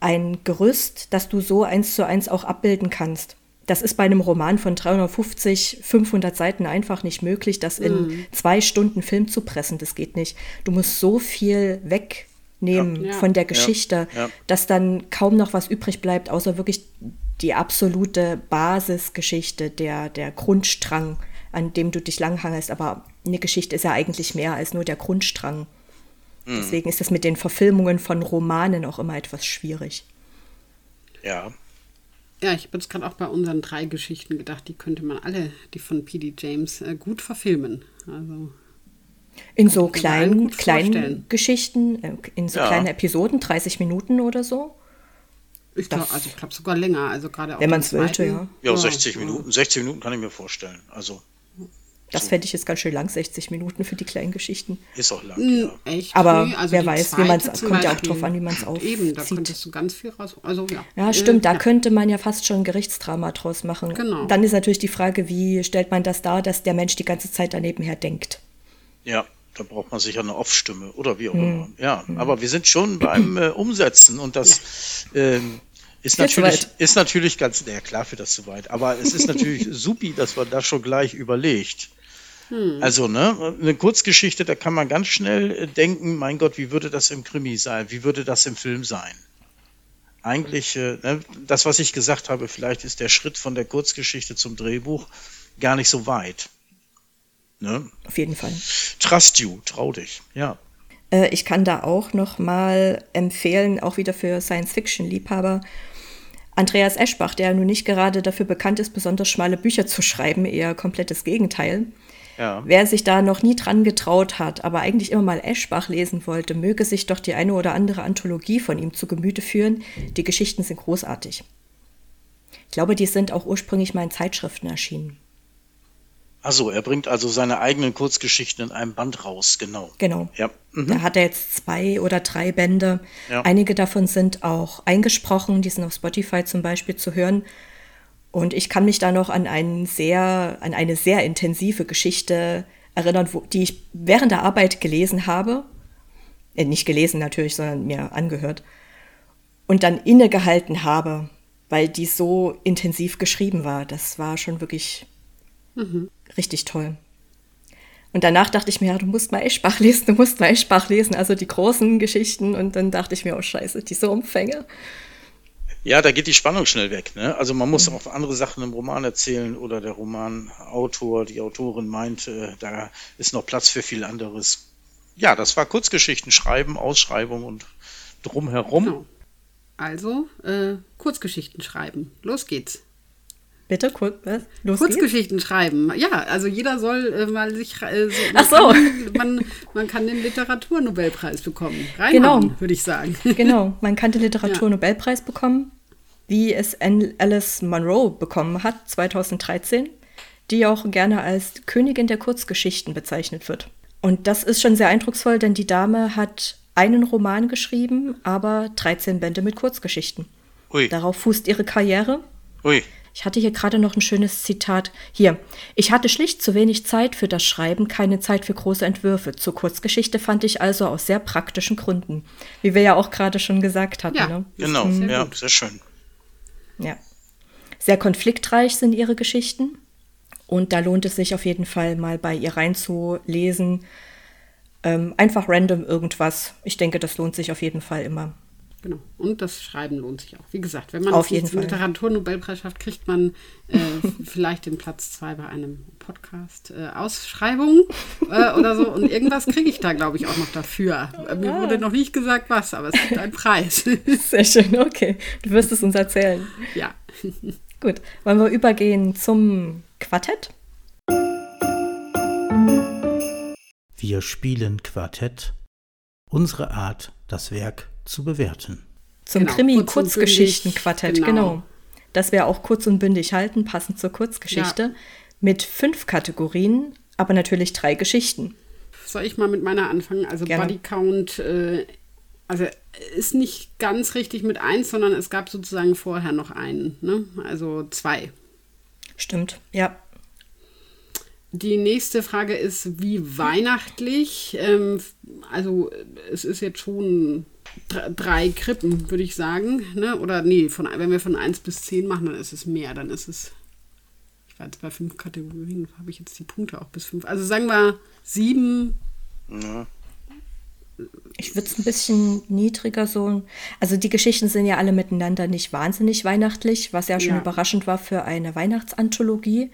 ein Gerüst, das du so eins zu eins auch abbilden kannst. Das ist bei einem Roman von 350, 500 Seiten einfach nicht möglich, das in mm. zwei Stunden Film zu pressen. Das geht nicht. Du musst so viel wegnehmen ja. von der Geschichte, ja. Ja. dass dann kaum noch was übrig bleibt, außer wirklich die absolute Basisgeschichte, der, der Grundstrang, an dem du dich langhangelst. Aber eine Geschichte ist ja eigentlich mehr als nur der Grundstrang. Mhm. Deswegen ist das mit den Verfilmungen von Romanen auch immer etwas schwierig. Ja. Ja, ich habe jetzt gerade auch bei unseren drei Geschichten gedacht, die könnte man alle, die von P.D. James, äh, gut verfilmen. Also in so kleinen, kleinen Geschichten, äh, in so ja. kleinen Episoden, 30 Minuten oder so. Ich glaub, also ich glaube sogar länger, also gerade auch. Wenn man es wollte, ja. Ja, 60 Minuten. 60 Minuten kann ich mir vorstellen. Also das fände ich jetzt ganz schön lang, 60 Minuten für die kleinen Geschichten. Ist auch lang, hm, ja. Echt? Aber also wer weiß, wie man es, kommt ja auch drauf an, wie man es aufzieht. Eben, da könntest du ganz viel raus, also ja. Ja, stimmt, da ja. könnte man ja fast schon ein Gerichtsdrama draus machen. Genau. Dann ist natürlich die Frage, wie stellt man das dar, dass der Mensch die ganze Zeit daneben her denkt. Ja, da braucht man sicher eine Off-Stimme oder wie auch hm. immer. Ja, hm. aber wir sind schon beim äh, Umsetzen und das ja. ähm, ist natürlich, ist natürlich ganz, ja klar für das zu weit, aber es ist natürlich supi, dass man das schon gleich überlegt. Hm. Also, ne, eine Kurzgeschichte, da kann man ganz schnell äh, denken, mein Gott, wie würde das im Krimi sein? Wie würde das im Film sein? Eigentlich, äh, ne, das, was ich gesagt habe, vielleicht ist der Schritt von der Kurzgeschichte zum Drehbuch gar nicht so weit. Ne? Auf jeden Fall. Trust you, trau dich, ja. Äh, ich kann da auch noch mal empfehlen, auch wieder für Science-Fiction-Liebhaber, Andreas Eschbach, der nun nicht gerade dafür bekannt ist, besonders schmale Bücher zu schreiben, eher komplettes Gegenteil. Ja. Wer sich da noch nie dran getraut hat, aber eigentlich immer mal Eschbach lesen wollte, möge sich doch die eine oder andere Anthologie von ihm zu Gemüte führen. Die Geschichten sind großartig. Ich glaube, die sind auch ursprünglich mal in Zeitschriften erschienen. Also, er bringt also seine eigenen Kurzgeschichten in einem Band raus, genau. Genau. Ja. Mhm. Da hat er jetzt zwei oder drei Bände. Ja. Einige davon sind auch eingesprochen, die sind auf Spotify zum Beispiel zu hören. Und ich kann mich da noch an, einen sehr, an eine sehr intensive Geschichte erinnern, wo, die ich während der Arbeit gelesen habe. Äh, nicht gelesen natürlich, sondern mir angehört. Und dann innegehalten habe, weil die so intensiv geschrieben war. Das war schon wirklich mhm. richtig toll. Und danach dachte ich mir, ja, du musst mal Eschbach lesen, du musst mal Eschbach lesen, also die großen Geschichten. Und dann dachte ich mir, oh scheiße, diese Umfänge. Ja, da geht die Spannung schnell weg. Ne? Also man muss mhm. auch andere Sachen im Roman erzählen oder der Romanautor, die Autorin meint, äh, da ist noch Platz für viel anderes. Ja, das war Kurzgeschichten schreiben, Ausschreibung und drumherum. Genau. Also äh, Kurzgeschichten schreiben. Los geht's. Bitte, kur was? Los Kurzgeschichten geht's? schreiben. Ja, also jeder soll äh, mal sich. Äh, so, Ach so. Kann, man, man kann den Literaturnobelpreis bekommen. Reinhauen, genau. würde ich sagen. Genau, man kann den Literaturnobelpreis ja. bekommen, wie es Alice Munro bekommen hat, 2013, die auch gerne als Königin der Kurzgeschichten bezeichnet wird. Und das ist schon sehr eindrucksvoll, denn die Dame hat einen Roman geschrieben, aber 13 Bände mit Kurzgeschichten. Ui. Darauf fußt ihre Karriere. Ui. Ich hatte hier gerade noch ein schönes Zitat. Hier. Ich hatte schlicht zu wenig Zeit für das Schreiben, keine Zeit für große Entwürfe. Zur Kurzgeschichte fand ich also aus sehr praktischen Gründen. Wie wir ja auch gerade schon gesagt hatten. Ja, ne? genau. Mhm. Ja, sehr schön. Ja. Sehr konfliktreich sind ihre Geschichten. Und da lohnt es sich auf jeden Fall mal bei ihr reinzulesen. Ähm, einfach random irgendwas. Ich denke, das lohnt sich auf jeden Fall immer. Genau. Und das Schreiben lohnt sich auch. Wie gesagt, wenn man Auf jeden Fall. Literaturnobelpreis schafft, kriegt man äh, vielleicht den Platz zwei bei einem Podcast äh, Ausschreibung äh, oder so. Und irgendwas kriege ich da, glaube ich, auch noch dafür. Mir wurde noch nicht gesagt, was, aber es gibt einen Preis. Sehr schön, okay. Du wirst es uns erzählen. Ja. Gut. Wollen wir übergehen zum Quartett? Wir spielen Quartett. Unsere Art, das Werk zu bewerten. Zum genau, Krimi-Kurzgeschichten-Quartett, genau. genau. Das wir auch kurz und bündig halten, passend zur Kurzgeschichte. Ja. Mit fünf Kategorien, aber natürlich drei Geschichten. Soll ich mal mit meiner anfangen? Also Gerne. Body Count, äh, also ist nicht ganz richtig mit eins, sondern es gab sozusagen vorher noch einen, ne? Also zwei. Stimmt, ja. Die nächste Frage ist, wie weihnachtlich? Ähm, also es ist jetzt schon drei Krippen, würde ich sagen. Ne? Oder nee, von, wenn wir von 1 bis 10 machen, dann ist es mehr. Dann ist es. Ich war jetzt bei fünf Kategorien, habe ich jetzt die Punkte auch bis fünf. Also sagen wir sieben. Ja. Ich würde es ein bisschen niedriger so. Also die Geschichten sind ja alle miteinander nicht wahnsinnig weihnachtlich, was ja schon Ja. überraschend war für eine Weihnachtsanthologie.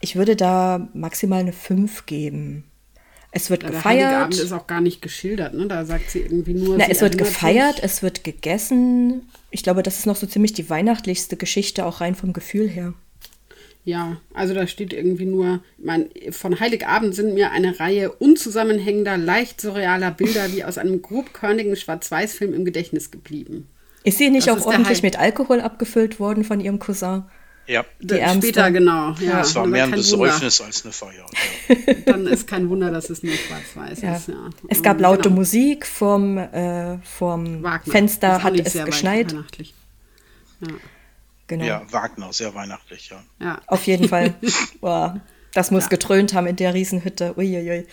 Ich würde da maximal eine 5 geben. Es wird Ja, der Heilige gefeiert. Abend ist auch gar nicht geschildert, ne? Da sagt sie irgendwie nur. Na, sie es wird gefeiert, sich. es wird gegessen. Ich glaube, das ist noch so ziemlich die weihnachtlichste Geschichte, auch rein vom Gefühl her. Ja, also da steht irgendwie nur, mein, von Heiligabend sind mir eine Reihe unzusammenhängender, leicht surrealer Bilder wie aus einem grobkörnigen Schwarz-Weiß-Film im Gedächtnis geblieben. Ist sie nicht Das auch ordentlich mit Alkohol abgefüllt worden von ihrem Cousin? Ja. Später, genau. Ja, Es war mehr ein Besäufnis als eine Feier. Ja. Dann ist kein Wunder, dass es nur schwarz-weiß Ja. ist. Ja. Es gab Ähm, laute genau. Musik, vom, äh, vom Wagner. Fenster hat es geschneit. weihnachtlich. Genau. ja, Wagner, sehr weihnachtlich, ja. Ja. Auf jeden Fall. Boah, das muss Ja. getrönt haben in der Riesenhütte. Uiuiui.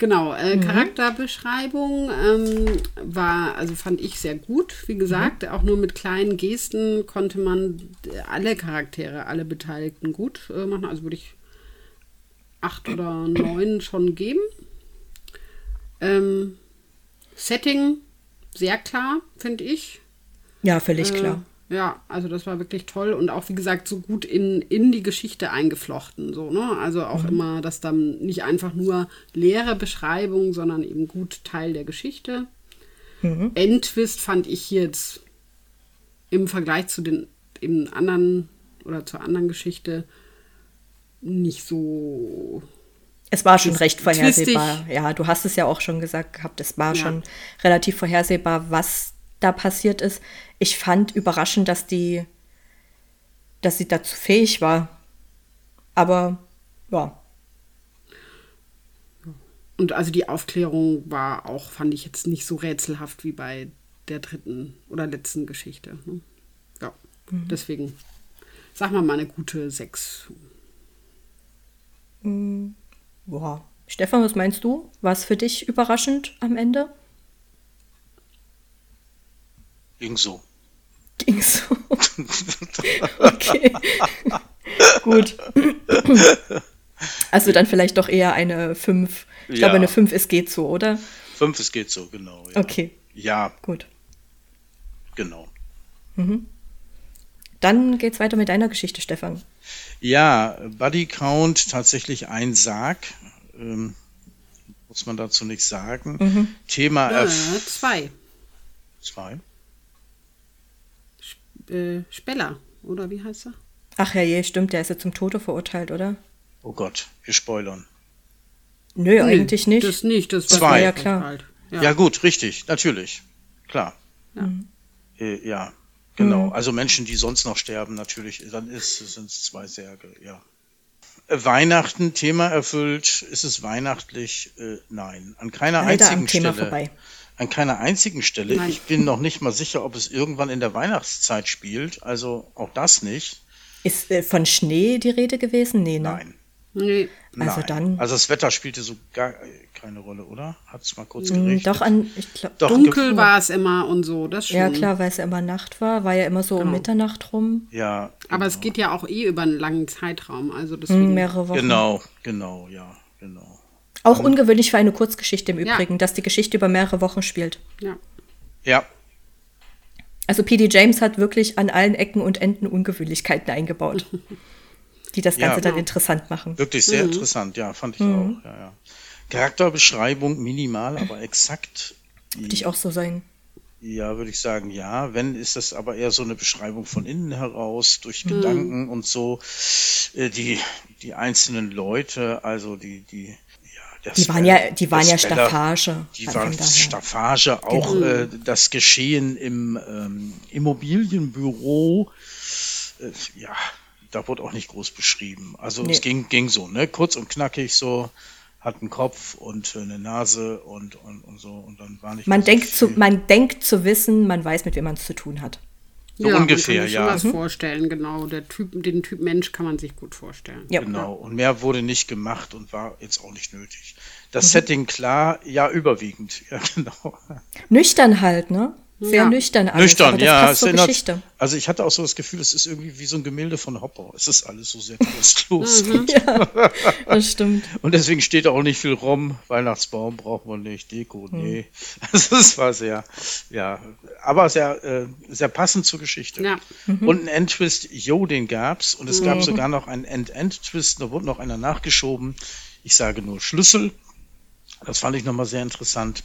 Genau, äh, Charakterbeschreibung ähm, war, also fand ich sehr gut. Wie gesagt, auch nur mit kleinen Gesten konnte man äh, alle Charaktere, alle Beteiligten gut äh, machen. Also würde ich acht oder neun schon geben. Ähm, Setting, sehr klar, finde ich. Ja, völlig Äh, klar. Ja, also das war wirklich toll und auch wie gesagt so gut in, in die Geschichte eingeflochten. So, ne? Also auch immer, dass dann nicht einfach nur leere Beschreibung, sondern eben gut Teil der Geschichte. Endtwist fand ich hier jetzt im Vergleich zu den eben anderen oder zur anderen Geschichte nicht so. Es war schon recht vorhersehbar. twistig. Ja, du hast es ja auch schon gesagt gehabt, es war Ja. schon relativ vorhersehbar, was da passiert ist. Ich fand überraschend, dass die, dass sie dazu fähig war. Aber ja, Und also die Aufklärung war auch, fand ich jetzt nicht so rätselhaft wie bei der dritten oder letzten Geschichte. Ne? Ja, deswegen sag mal mal eine gute 6. boah. Stefan, was meinst du? War es für dich überraschend am Ende? Ging so. Ging so. okay. Gut. Also dann vielleicht doch eher eine 5. Ich Ja. glaube, eine 5 ist geht so, oder? Fünf, es geht so, genau. Ja, Okay, ja gut. genau. Dann geht's weiter mit deiner Geschichte, Stefan. Ja, Buddy Count tatsächlich ein Sarg. Ähm, muss man dazu nichts sagen. Thema Äh, F. zwei. Zwei. Äh, Speller, oder wie heißt er? Ach ja, je, stimmt, der ist ja zum Tode verurteilt, oder? Oh Gott, wir spoilern. Nö, eigentlich nicht. Das nicht, das Zwei. war Ja, klar. Halt. Ja. gut, richtig, natürlich. Klar. Ja. Äh, ja, genau. Also Menschen, die sonst noch sterben, natürlich, dann ist sind es zwei Särge, ja. Äh, Weihnachten, Thema erfüllt. Ist es weihnachtlich? Äh, nein. An keiner Leider einzigen am Thema Stelle. vorbei. An keiner einzigen Stelle. Nein. Ich bin noch nicht mal sicher, ob es irgendwann in der Weihnachtszeit spielt. Also auch das nicht. Ist äh, von Schnee die Rede gewesen? Nee, ne? Nein. Nee. Also Nein. dann- Also das Wetter spielte so gar äh, keine Rolle, oder? Hat es mal kurz Hm, geregnet? Doch an, ich glaube, Doch, Dunkel war es immer und so, das schon. ja klar, weil es ja immer Nacht war, war ja immer so um Genau. Mitternacht rum, Ja, Aber es geht ja auch eh über einen langen Zeitraum, also deswegen. hm, mehrere Wochen. genau, genau, ja, genau. Auch ungewöhnlich für eine Kurzgeschichte im Ja. Übrigen, dass die Geschichte über mehrere Wochen spielt. Ja. Ja, Also P.D. James hat wirklich an allen Ecken und Enden Ungewöhnlichkeiten eingebaut, die das Ja, Ganze dann genau. interessant machen. wirklich sehr interessant, ja, fand ich auch. Ja, ja. Charakterbeschreibung minimal, aber exakt. Würde ich auch so sein. Ja, würde ich sagen, ja. Wenn, ist das aber eher so eine Beschreibung von innen heraus, durch Gedanken und so. Äh, Die, die einzelnen Leute, also die, die, Die waren ja, die waren ja Speller, Staffage. Die waren. Staffage, auch Genau. äh, das Geschehen im ähm, Immobilienbüro, äh, ja, da wurde auch nicht groß beschrieben. Also Nee. es ging, ging so, ne? Kurz und knackig so, hat einen Kopf und äh, eine Nase und, und, und so und dann war nicht Man mehr so denkt, zu, man denkt zu wissen, man weiß, mit wem man es zu tun hat. So ja, ungefähr, man kann sich schon ja. was vorstellen, genau. Der typ, den Typ Mensch kann man sich gut vorstellen. Ja. Genau. Und mehr wurde nicht gemacht und war jetzt auch nicht nötig. Das Mhm. Setting klar, ja, überwiegend. Ja, genau. Nüchtern halt, ne? Sehr Ja. nüchtern alles. Nüchtern, aber das ja. passt es zur erinnert- Geschichte. Also ich hatte auch so das Gefühl, es ist irgendwie wie so ein Gemälde von Hopper. Es ist alles so sehr trostlos. Mhm. Das stimmt. Und deswegen steht auch nicht viel rum. Weihnachtsbaum braucht man nicht, Deko, nee. Also es war sehr, ja, aber sehr, äh, sehr passend zur Geschichte. Ja. Und ein Endtwist, jo, den gab's. Und es gab sogar noch einen End-End-Twist, da wurde noch einer nachgeschoben. Ich sage nur Schlüssel. Das fand ich nochmal sehr interessant.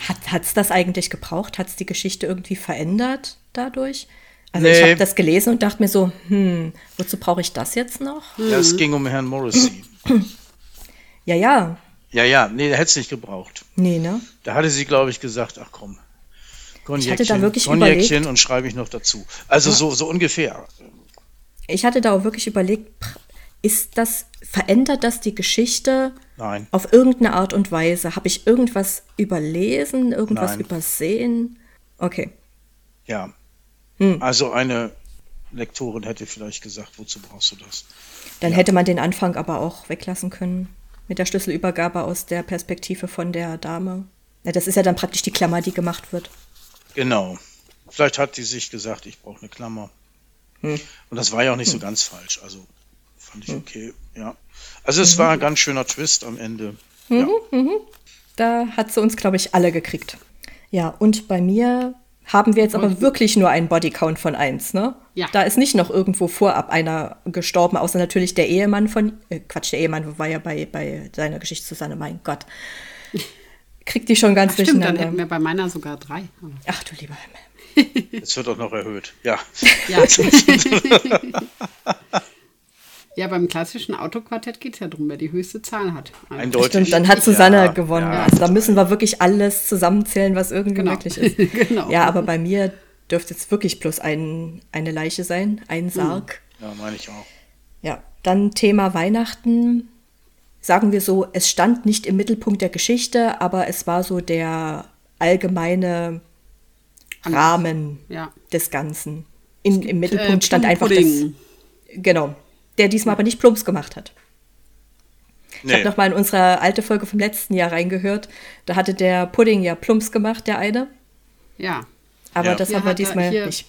Hat es das eigentlich gebraucht? Hat es die Geschichte irgendwie verändert dadurch? Also ich Nee. habe das gelesen und dachte mir so, hm, wozu brauche ich das jetzt noch? Ja, es ging um Herrn Morrissey. Ja, ja. Ja, ja, nee, der hätte es nicht gebraucht. Nee, ne? Da hatte sie, glaube ich, gesagt, ach komm. hatte da wirklich Konjäkchen überlegt- und schreibe ich noch dazu. Also so, so ungefähr. Ich hatte da auch wirklich überlegt, ist das, verändert das die Geschichte Nein. auf irgendeine Art und Weise? Habe ich irgendwas überlesen, irgendwas Nein. übersehen? Okay. Ja. Hm. Also eine Lektorin hätte vielleicht gesagt, wozu brauchst du das? Dann hätte man den Anfang aber auch weglassen können. Mit der Schlüsselübergabe aus der Perspektive von der Dame. Ja, das ist ja dann praktisch die Klammer, die gemacht wird. Genau. Vielleicht hat die sich gesagt, ich brauche eine Klammer. Hm. Und das war ja auch nicht so ganz falsch. Also fand ich okay. Ja. Also es war ein ganz schöner Twist am Ende. Ja. Da hat sie uns, glaube ich, alle gekriegt. Ja, und bei mir haben wir jetzt aber wirklich nur einen Bodycount von eins, ne? Ja. Da ist nicht noch irgendwo vorab einer gestorben, außer natürlich der Ehemann von, äh, Quatsch, der Ehemann war ja bei, bei seiner Geschichte Susanne, mein Gott. Kriegt die schon ganz Ach, stimmt, dann hätten wir bei meiner sogar drei. Ach du lieber Himmel. Jetzt wird auch noch erhöht. Ja. Ja. ja, beim klassischen Autoquartett geht es ja darum, wer die höchste Zahl hat. Also, Eindeutig. Stimmt, dann hat Susanne Ja, gewonnen. ja, also da müssen wir wirklich alles zusammenzählen, was irgendwie Genau. möglich ist. Genau. Ja, aber bei mir dürfte es wirklich bloß ein, eine Leiche sein, ein Sarg. Ja, meine ich auch. Ja, dann Thema Weihnachten. Sagen wir so, es stand nicht im Mittelpunkt der Geschichte, aber es war so der allgemeine Rahmen Ja. des Ganzen. In, Im Mittelpunkt Äh, stand einfach das. Genau. Der diesmal aber nicht Plumps gemacht hat. Ich Nee. habe nochmal in unsere alte Folge vom letzten Jahr reingehört. Da hatte der Pudding ja Plumps gemacht, der eine. Ja. Aber Ja. das Hier haben wir hat er- diesmal hier- nicht.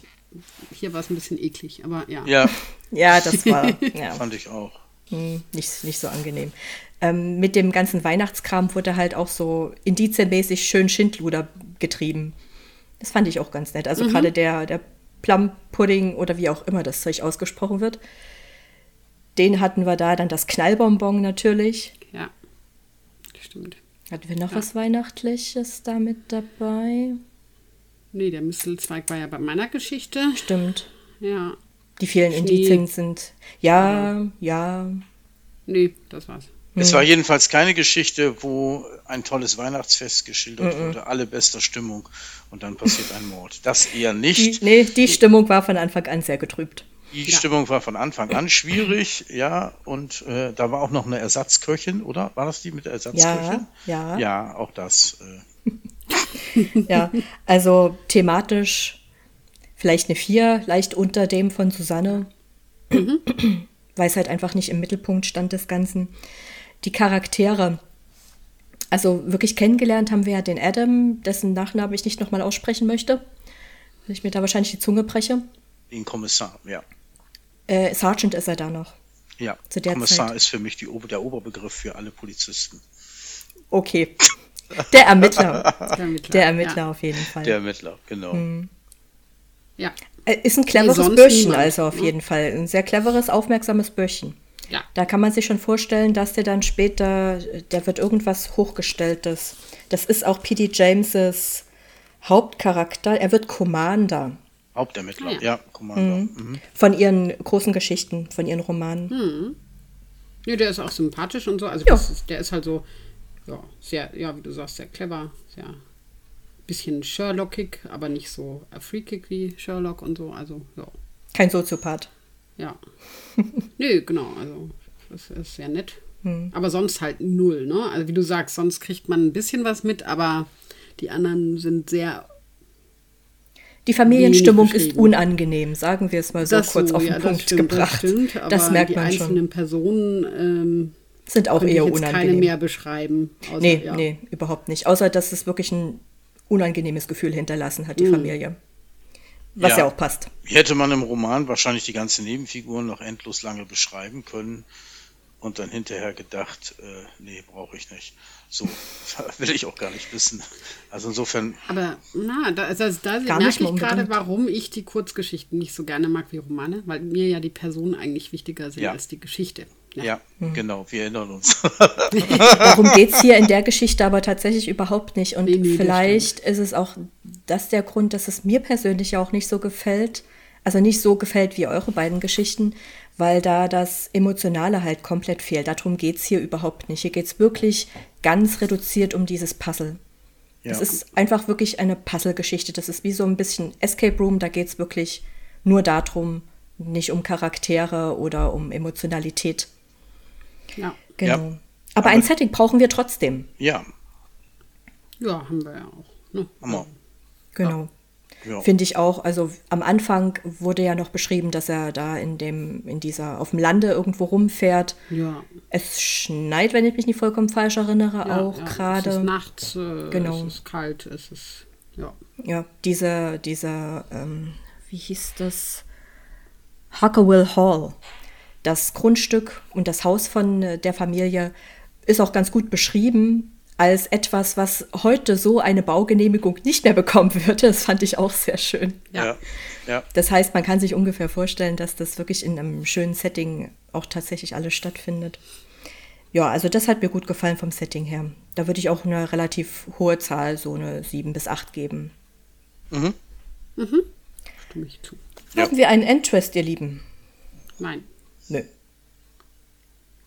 Hier war es ein bisschen eklig, aber ja. Ja, Ja, das war ja, fand ich auch. hm, nicht, nicht so angenehm. Ähm, mit dem ganzen Weihnachtskram wurde halt auch so indizienmäßig schön Schindluder getrieben. Das fand ich auch ganz nett. Also gerade der, der Plum-Pudding oder wie auch immer das Zeug ausgesprochen wird. Den hatten wir da, dann das Knallbonbon natürlich. Ja. Stimmt. Hatten wir noch was Weihnachtliches da mit dabei? Nee, der Mistelzweig war ja bei meiner Geschichte. Stimmt. Ja. Die vielen Schnee. Indizien sind. Ja, ja. Nee, das war's. Es war jedenfalls keine Geschichte, wo ein tolles Weihnachtsfest geschildert wurde, alle bester Stimmung und dann passiert ein Mord. Das eher Die, nicht. nee, die Stimmung war von Anfang an sehr getrübt. Die Stimmung war von Anfang an schwierig, ja, und äh, da war auch noch eine Ersatzköchin, oder? War das die mit der Ersatzköchin? Ja, ja. Ja, auch das. Äh, Ja, also thematisch vielleicht eine 4, leicht unter dem von Susanne, weil es halt einfach nicht im Mittelpunkt stand des Ganzen. Die Charaktere, also wirklich kennengelernt haben wir ja den Adam, dessen Nachnamen ich nicht nochmal aussprechen möchte, weil ich mir da wahrscheinlich die Zunge breche. den Kommissar, ja. Äh, Sergeant ist er da noch. Ja, Zu der Kommissar Zeit. ist für mich die, der Oberbegriff für alle Polizisten. Okay. Der Ermittler. Der Ermittler. Der Ermittler auf jeden Fall. Der Ermittler, genau. Ja. Äh, Ist ein cleveres Bürschchen, niemand, also auf ne? jeden Fall. Ein sehr cleveres, aufmerksames Bürschchen. Ja. Da kann man sich schon vorstellen, dass der dann später, der wird irgendwas Hochgestelltes. Das ist auch P.D. Jameses Hauptcharakter. Er wird Commander Hauptermittler, Ah, ja. ja, Kommandeur. Mhm. von ihren großen Geschichten, von ihren Romanen. Nee, der ist auch sympathisch und so. Also Ja. das ist, der ist halt so, ja, sehr, ja, wie du sagst, sehr clever, sehr bisschen Sherlockig, aber nicht so freakig wie Sherlock und so. Also, ja. Kein Soziopath. Ja. Nö, genau, also das ist sehr nett. Aber sonst halt null, ne? Also wie du sagst, sonst kriegt man ein bisschen was mit, aber die anderen sind sehr Die Familienstimmung ist unangenehm, sagen wir es mal so Das kurz so, auf den ja, das Punkt stimmt, gebracht. Das, stimmt, aber das merkt die man schon. einzelnen Personen ähm, Sind auch eher ich jetzt keine unangenehm. mehr beschreiben. Außer, nee, ja. nee, überhaupt nicht. Außer, dass es wirklich ein unangenehmes Gefühl hinterlassen hat, die Mhm. Familie. Was ja. Ja. auch passt. Hier hätte man im Roman wahrscheinlich die ganzen Nebenfiguren noch endlos lange beschreiben können und dann hinterher gedacht, äh, nee, brauche ich nicht. So, will ich auch gar nicht wissen. Also insofern, Aber na, da, also da merke ich gerade, warum ich die Kurzgeschichten nicht so gerne mag wie Romane, weil mir ja die Personen eigentlich wichtiger sind Ja. als die Geschichte. ja, Mhm. genau, wir erinnern uns. Darum geht es hier in der Geschichte aber tatsächlich überhaupt nicht. Und Nee, nee, vielleicht ist es auch das der Grund, dass es mir persönlich auch nicht so gefällt. Also nicht so gefällt wie eure beiden Geschichten, weil da das Emotionale halt komplett fehlt. Darum geht es hier überhaupt nicht. Hier geht es wirklich ganz reduziert um dieses Puzzle. Es Ja. ist einfach wirklich eine Puzzle-Geschichte. Das ist wie so ein bisschen Escape Room. Da geht es wirklich nur darum, nicht um Charaktere oder um Emotionalität. Ja. Genau. Ja. Aber, Aber- ein Setting brauchen wir trotzdem. Ja, ja, haben wir ja auch. Ne? Hammer. Genau. Ja. Finde ich auch. Also am Anfang wurde ja noch beschrieben, dass er da in dem, in dieser, auf dem Lande irgendwo rumfährt. Ja. Es schneit, wenn ich mich nicht vollkommen falsch erinnere, ja auch ja, Es ist gerade. nachts, äh, Genau. es ist kalt, es ist, ja. Ja, diese, diese, ähm, wie hieß das? Huckerville Hall. Das Grundstück und das Haus von äh, der Familie ist auch ganz gut beschrieben als etwas, was heute so eine Baugenehmigung nicht mehr bekommen würde. Das fand ich auch sehr schön. Ja. Ja, ja, Das heißt, man kann sich ungefähr vorstellen, dass das wirklich in einem schönen Setting auch tatsächlich alles stattfindet. Ja, also das hat mir gut gefallen vom Setting her. Da würde ich auch eine relativ hohe Zahl, so eine 7 bis 8 geben. Stimme ich zu. Ja. Haben wir einen Endtwist, ihr Lieben? Nein. Nö.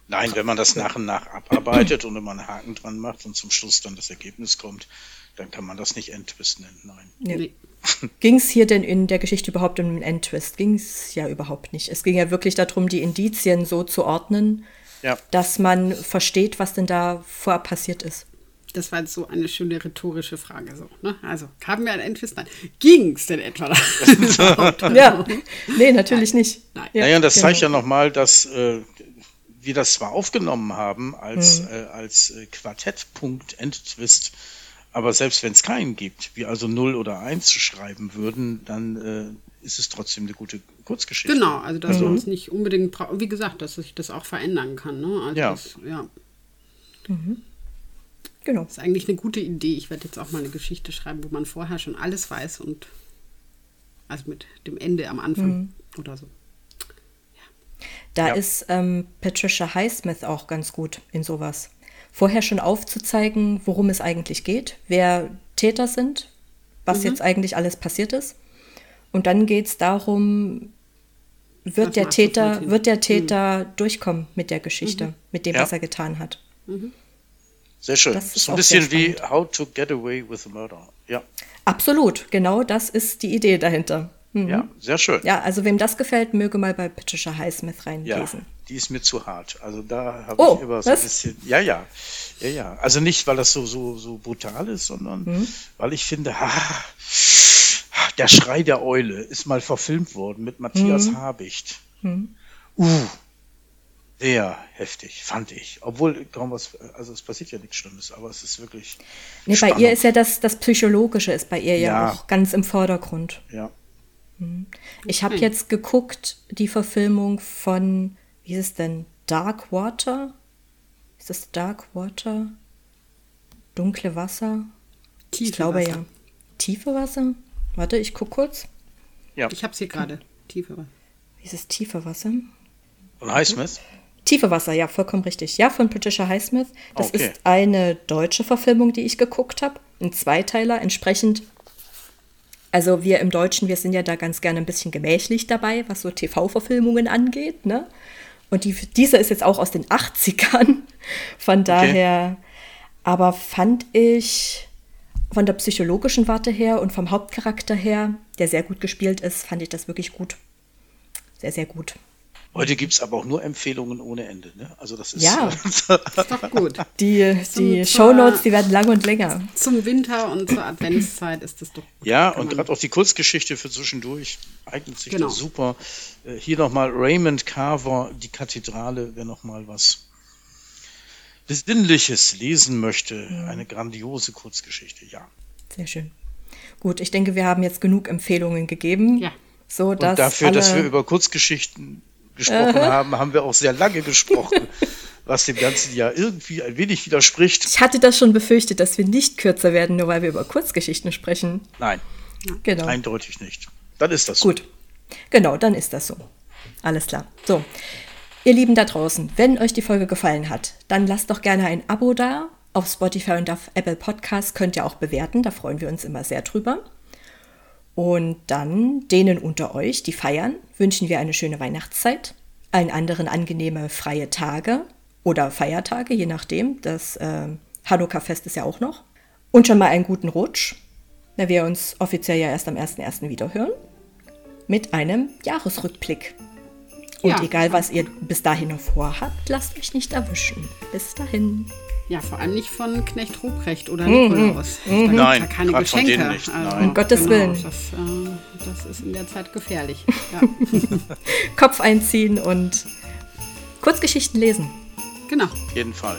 Nein, wenn man das nach und nach abarbeitet und immer einen Haken dran macht und zum Schluss dann das Ergebnis kommt, dann kann man das nicht Endtwist nennen. Nein. Nö. Nee. Ging es hier denn in der Geschichte überhaupt um einen Endtwist? Ging es ja überhaupt nicht. Es ging ja wirklich darum, die Indizien so zu ordnen, Ja, dass man versteht, was denn da vorher passiert ist. Das war jetzt so eine schöne rhetorische Frage. So, ne? Also, haben wir ein Endfest? Nein. Ging es denn etwa da? Ja, nee, natürlich nicht. Nein. Ja, naja, und das genau. zeigt ja nochmal, dass äh, wir das zwar aufgenommen haben als, Mhm. äh, als äh, Quartettpunkt Endtwist, aber selbst wenn es keinen gibt, wir also 0 oder 1 schreiben würden, dann äh, ist es trotzdem eine gute Kurzgeschichte. Genau, also dass man es nicht unbedingt braucht. Wie gesagt, dass sich das auch verändern kann. Ne? Also Ja. Das, ja. Genau. Das ist eigentlich eine gute Idee. Ich werde jetzt auch mal eine Geschichte schreiben, wo man vorher schon alles weiß und also mit dem Ende am Anfang Mhm. oder so. Da Ja. ist ähm, Patricia Highsmith auch ganz gut in sowas. Vorher schon aufzuzeigen, worum es eigentlich geht, wer Täter sind, was Mhm. jetzt eigentlich alles passiert ist. Und dann geht es darum, Das wird der, Täter, wird der Täter durchkommen mit der Geschichte, mit dem, Ja. was er getan hat. Sehr schön. Das ist so ein bisschen wie How to Get Away with Murder. Ja, Absolut, genau das ist die Idee dahinter. Mhm. ja, sehr schön. Ja, also wem das gefällt, möge mal bei Patricia Highsmith Ja, reinlesen. die ist mir zu hart. Also da habe Oh, ich immer so was? ein bisschen. Ja, ja. Ja, ja. Also nicht, weil das so, so, so brutal ist, sondern Mhm. weil ich finde, ah, der Schrei der Eule ist mal verfilmt worden mit Matthias Mhm. Habicht. Uh, sehr heftig, fand ich. Obwohl kaum was, also es passiert ja nichts Schlimmes, aber es ist wirklich. Nee, bei ihr ist ja das, das Psychologische ist bei ihr ja, Ja. auch ganz im Vordergrund. Ja. Ich habe jetzt geguckt, die Verfilmung von, wie ist es denn, Dark Water? Ist das Dark Water? Dunkle Wasser? Tiefe ich glaube Wasser. ja. Tiefe Wasser? Warte, ich guck kurz. Ja. Ich habe es hier gerade. Tiefe Wasser. Wie ist es tiefe Wasser? Und Highsmith? Tiefe Wasser, ja, vollkommen richtig. Ja, von Patricia Highsmith. Das Okay. ist eine deutsche Verfilmung, die ich geguckt habe. Ein Zweiteiler, entsprechend. Also wir im Deutschen, wir sind ja da ganz gerne ein bisschen gemächlich dabei, was so TV-Verfilmungen angeht, ne? Und die, diese ist jetzt auch aus den 80ern. Von daher, aber fand ich von der psychologischen Warte her und vom Hauptcharakter her, der sehr gut gespielt ist, fand ich das wirklich gut. Sehr, sehr gut. Heute gibt es aber auch nur Empfehlungen ohne Ende. Ne? Also das ist Ja. Ist doch gut. Die, die Shownotes, die werden lang und länger. Zum Winter und zur Adventszeit ist das doch gut. Ja, und gerade auch die Kurzgeschichte für zwischendurch eignet sich Genau. da super. Äh, Hier nochmal Raymond Carver, die Kathedrale, wer nochmal was Besinnliches lesen möchte. Eine grandiose Kurzgeschichte, ja. Sehr schön. Gut, ich denke, wir haben jetzt genug Empfehlungen gegeben. Ja. So, Und dass dafür, alle, dass wir über Kurzgeschichten gesprochen haben, haben wir auch sehr lange gesprochen, was dem Ganzen ja irgendwie ein wenig widerspricht. Ich hatte das schon befürchtet, dass wir nicht kürzer werden, nur weil wir über Kurzgeschichten sprechen. Nein, Genau. eindeutig nicht. Dann ist das so. Gut. Genau, dann ist das so. Alles klar. So. Ihr Lieben da draußen, wenn euch die Folge gefallen hat, dann lasst doch gerne ein Abo da. Auf Spotify und auf Apple Podcasts könnt ihr auch bewerten, da freuen wir uns immer sehr drüber. Und dann denen unter euch, die feiern, wünschen wir eine schöne Weihnachtszeit, allen anderen angenehme freie Tage oder Feiertage, je nachdem. Das äh, Hanukkah-Fest ist ja auch noch. Und schon mal einen guten Rutsch, da wir uns offiziell ja erst am 1.1. wieder hören mit einem Jahresrückblick. Und Ja. egal, was ihr bis dahin noch vorhabt, lasst euch nicht erwischen. Bis dahin. Ja, vor allem nicht von Knecht Ruprecht oder. Mhm. Nikolaus. Mhm. Da Nein, ja keine Geschenke. Von nicht. Also, um Gottes genau, Willen. Das, äh, das, ist in der Zeit gefährlich. Ja. Kopf einziehen und Kurzgeschichten lesen. Genau. Jeden Fall.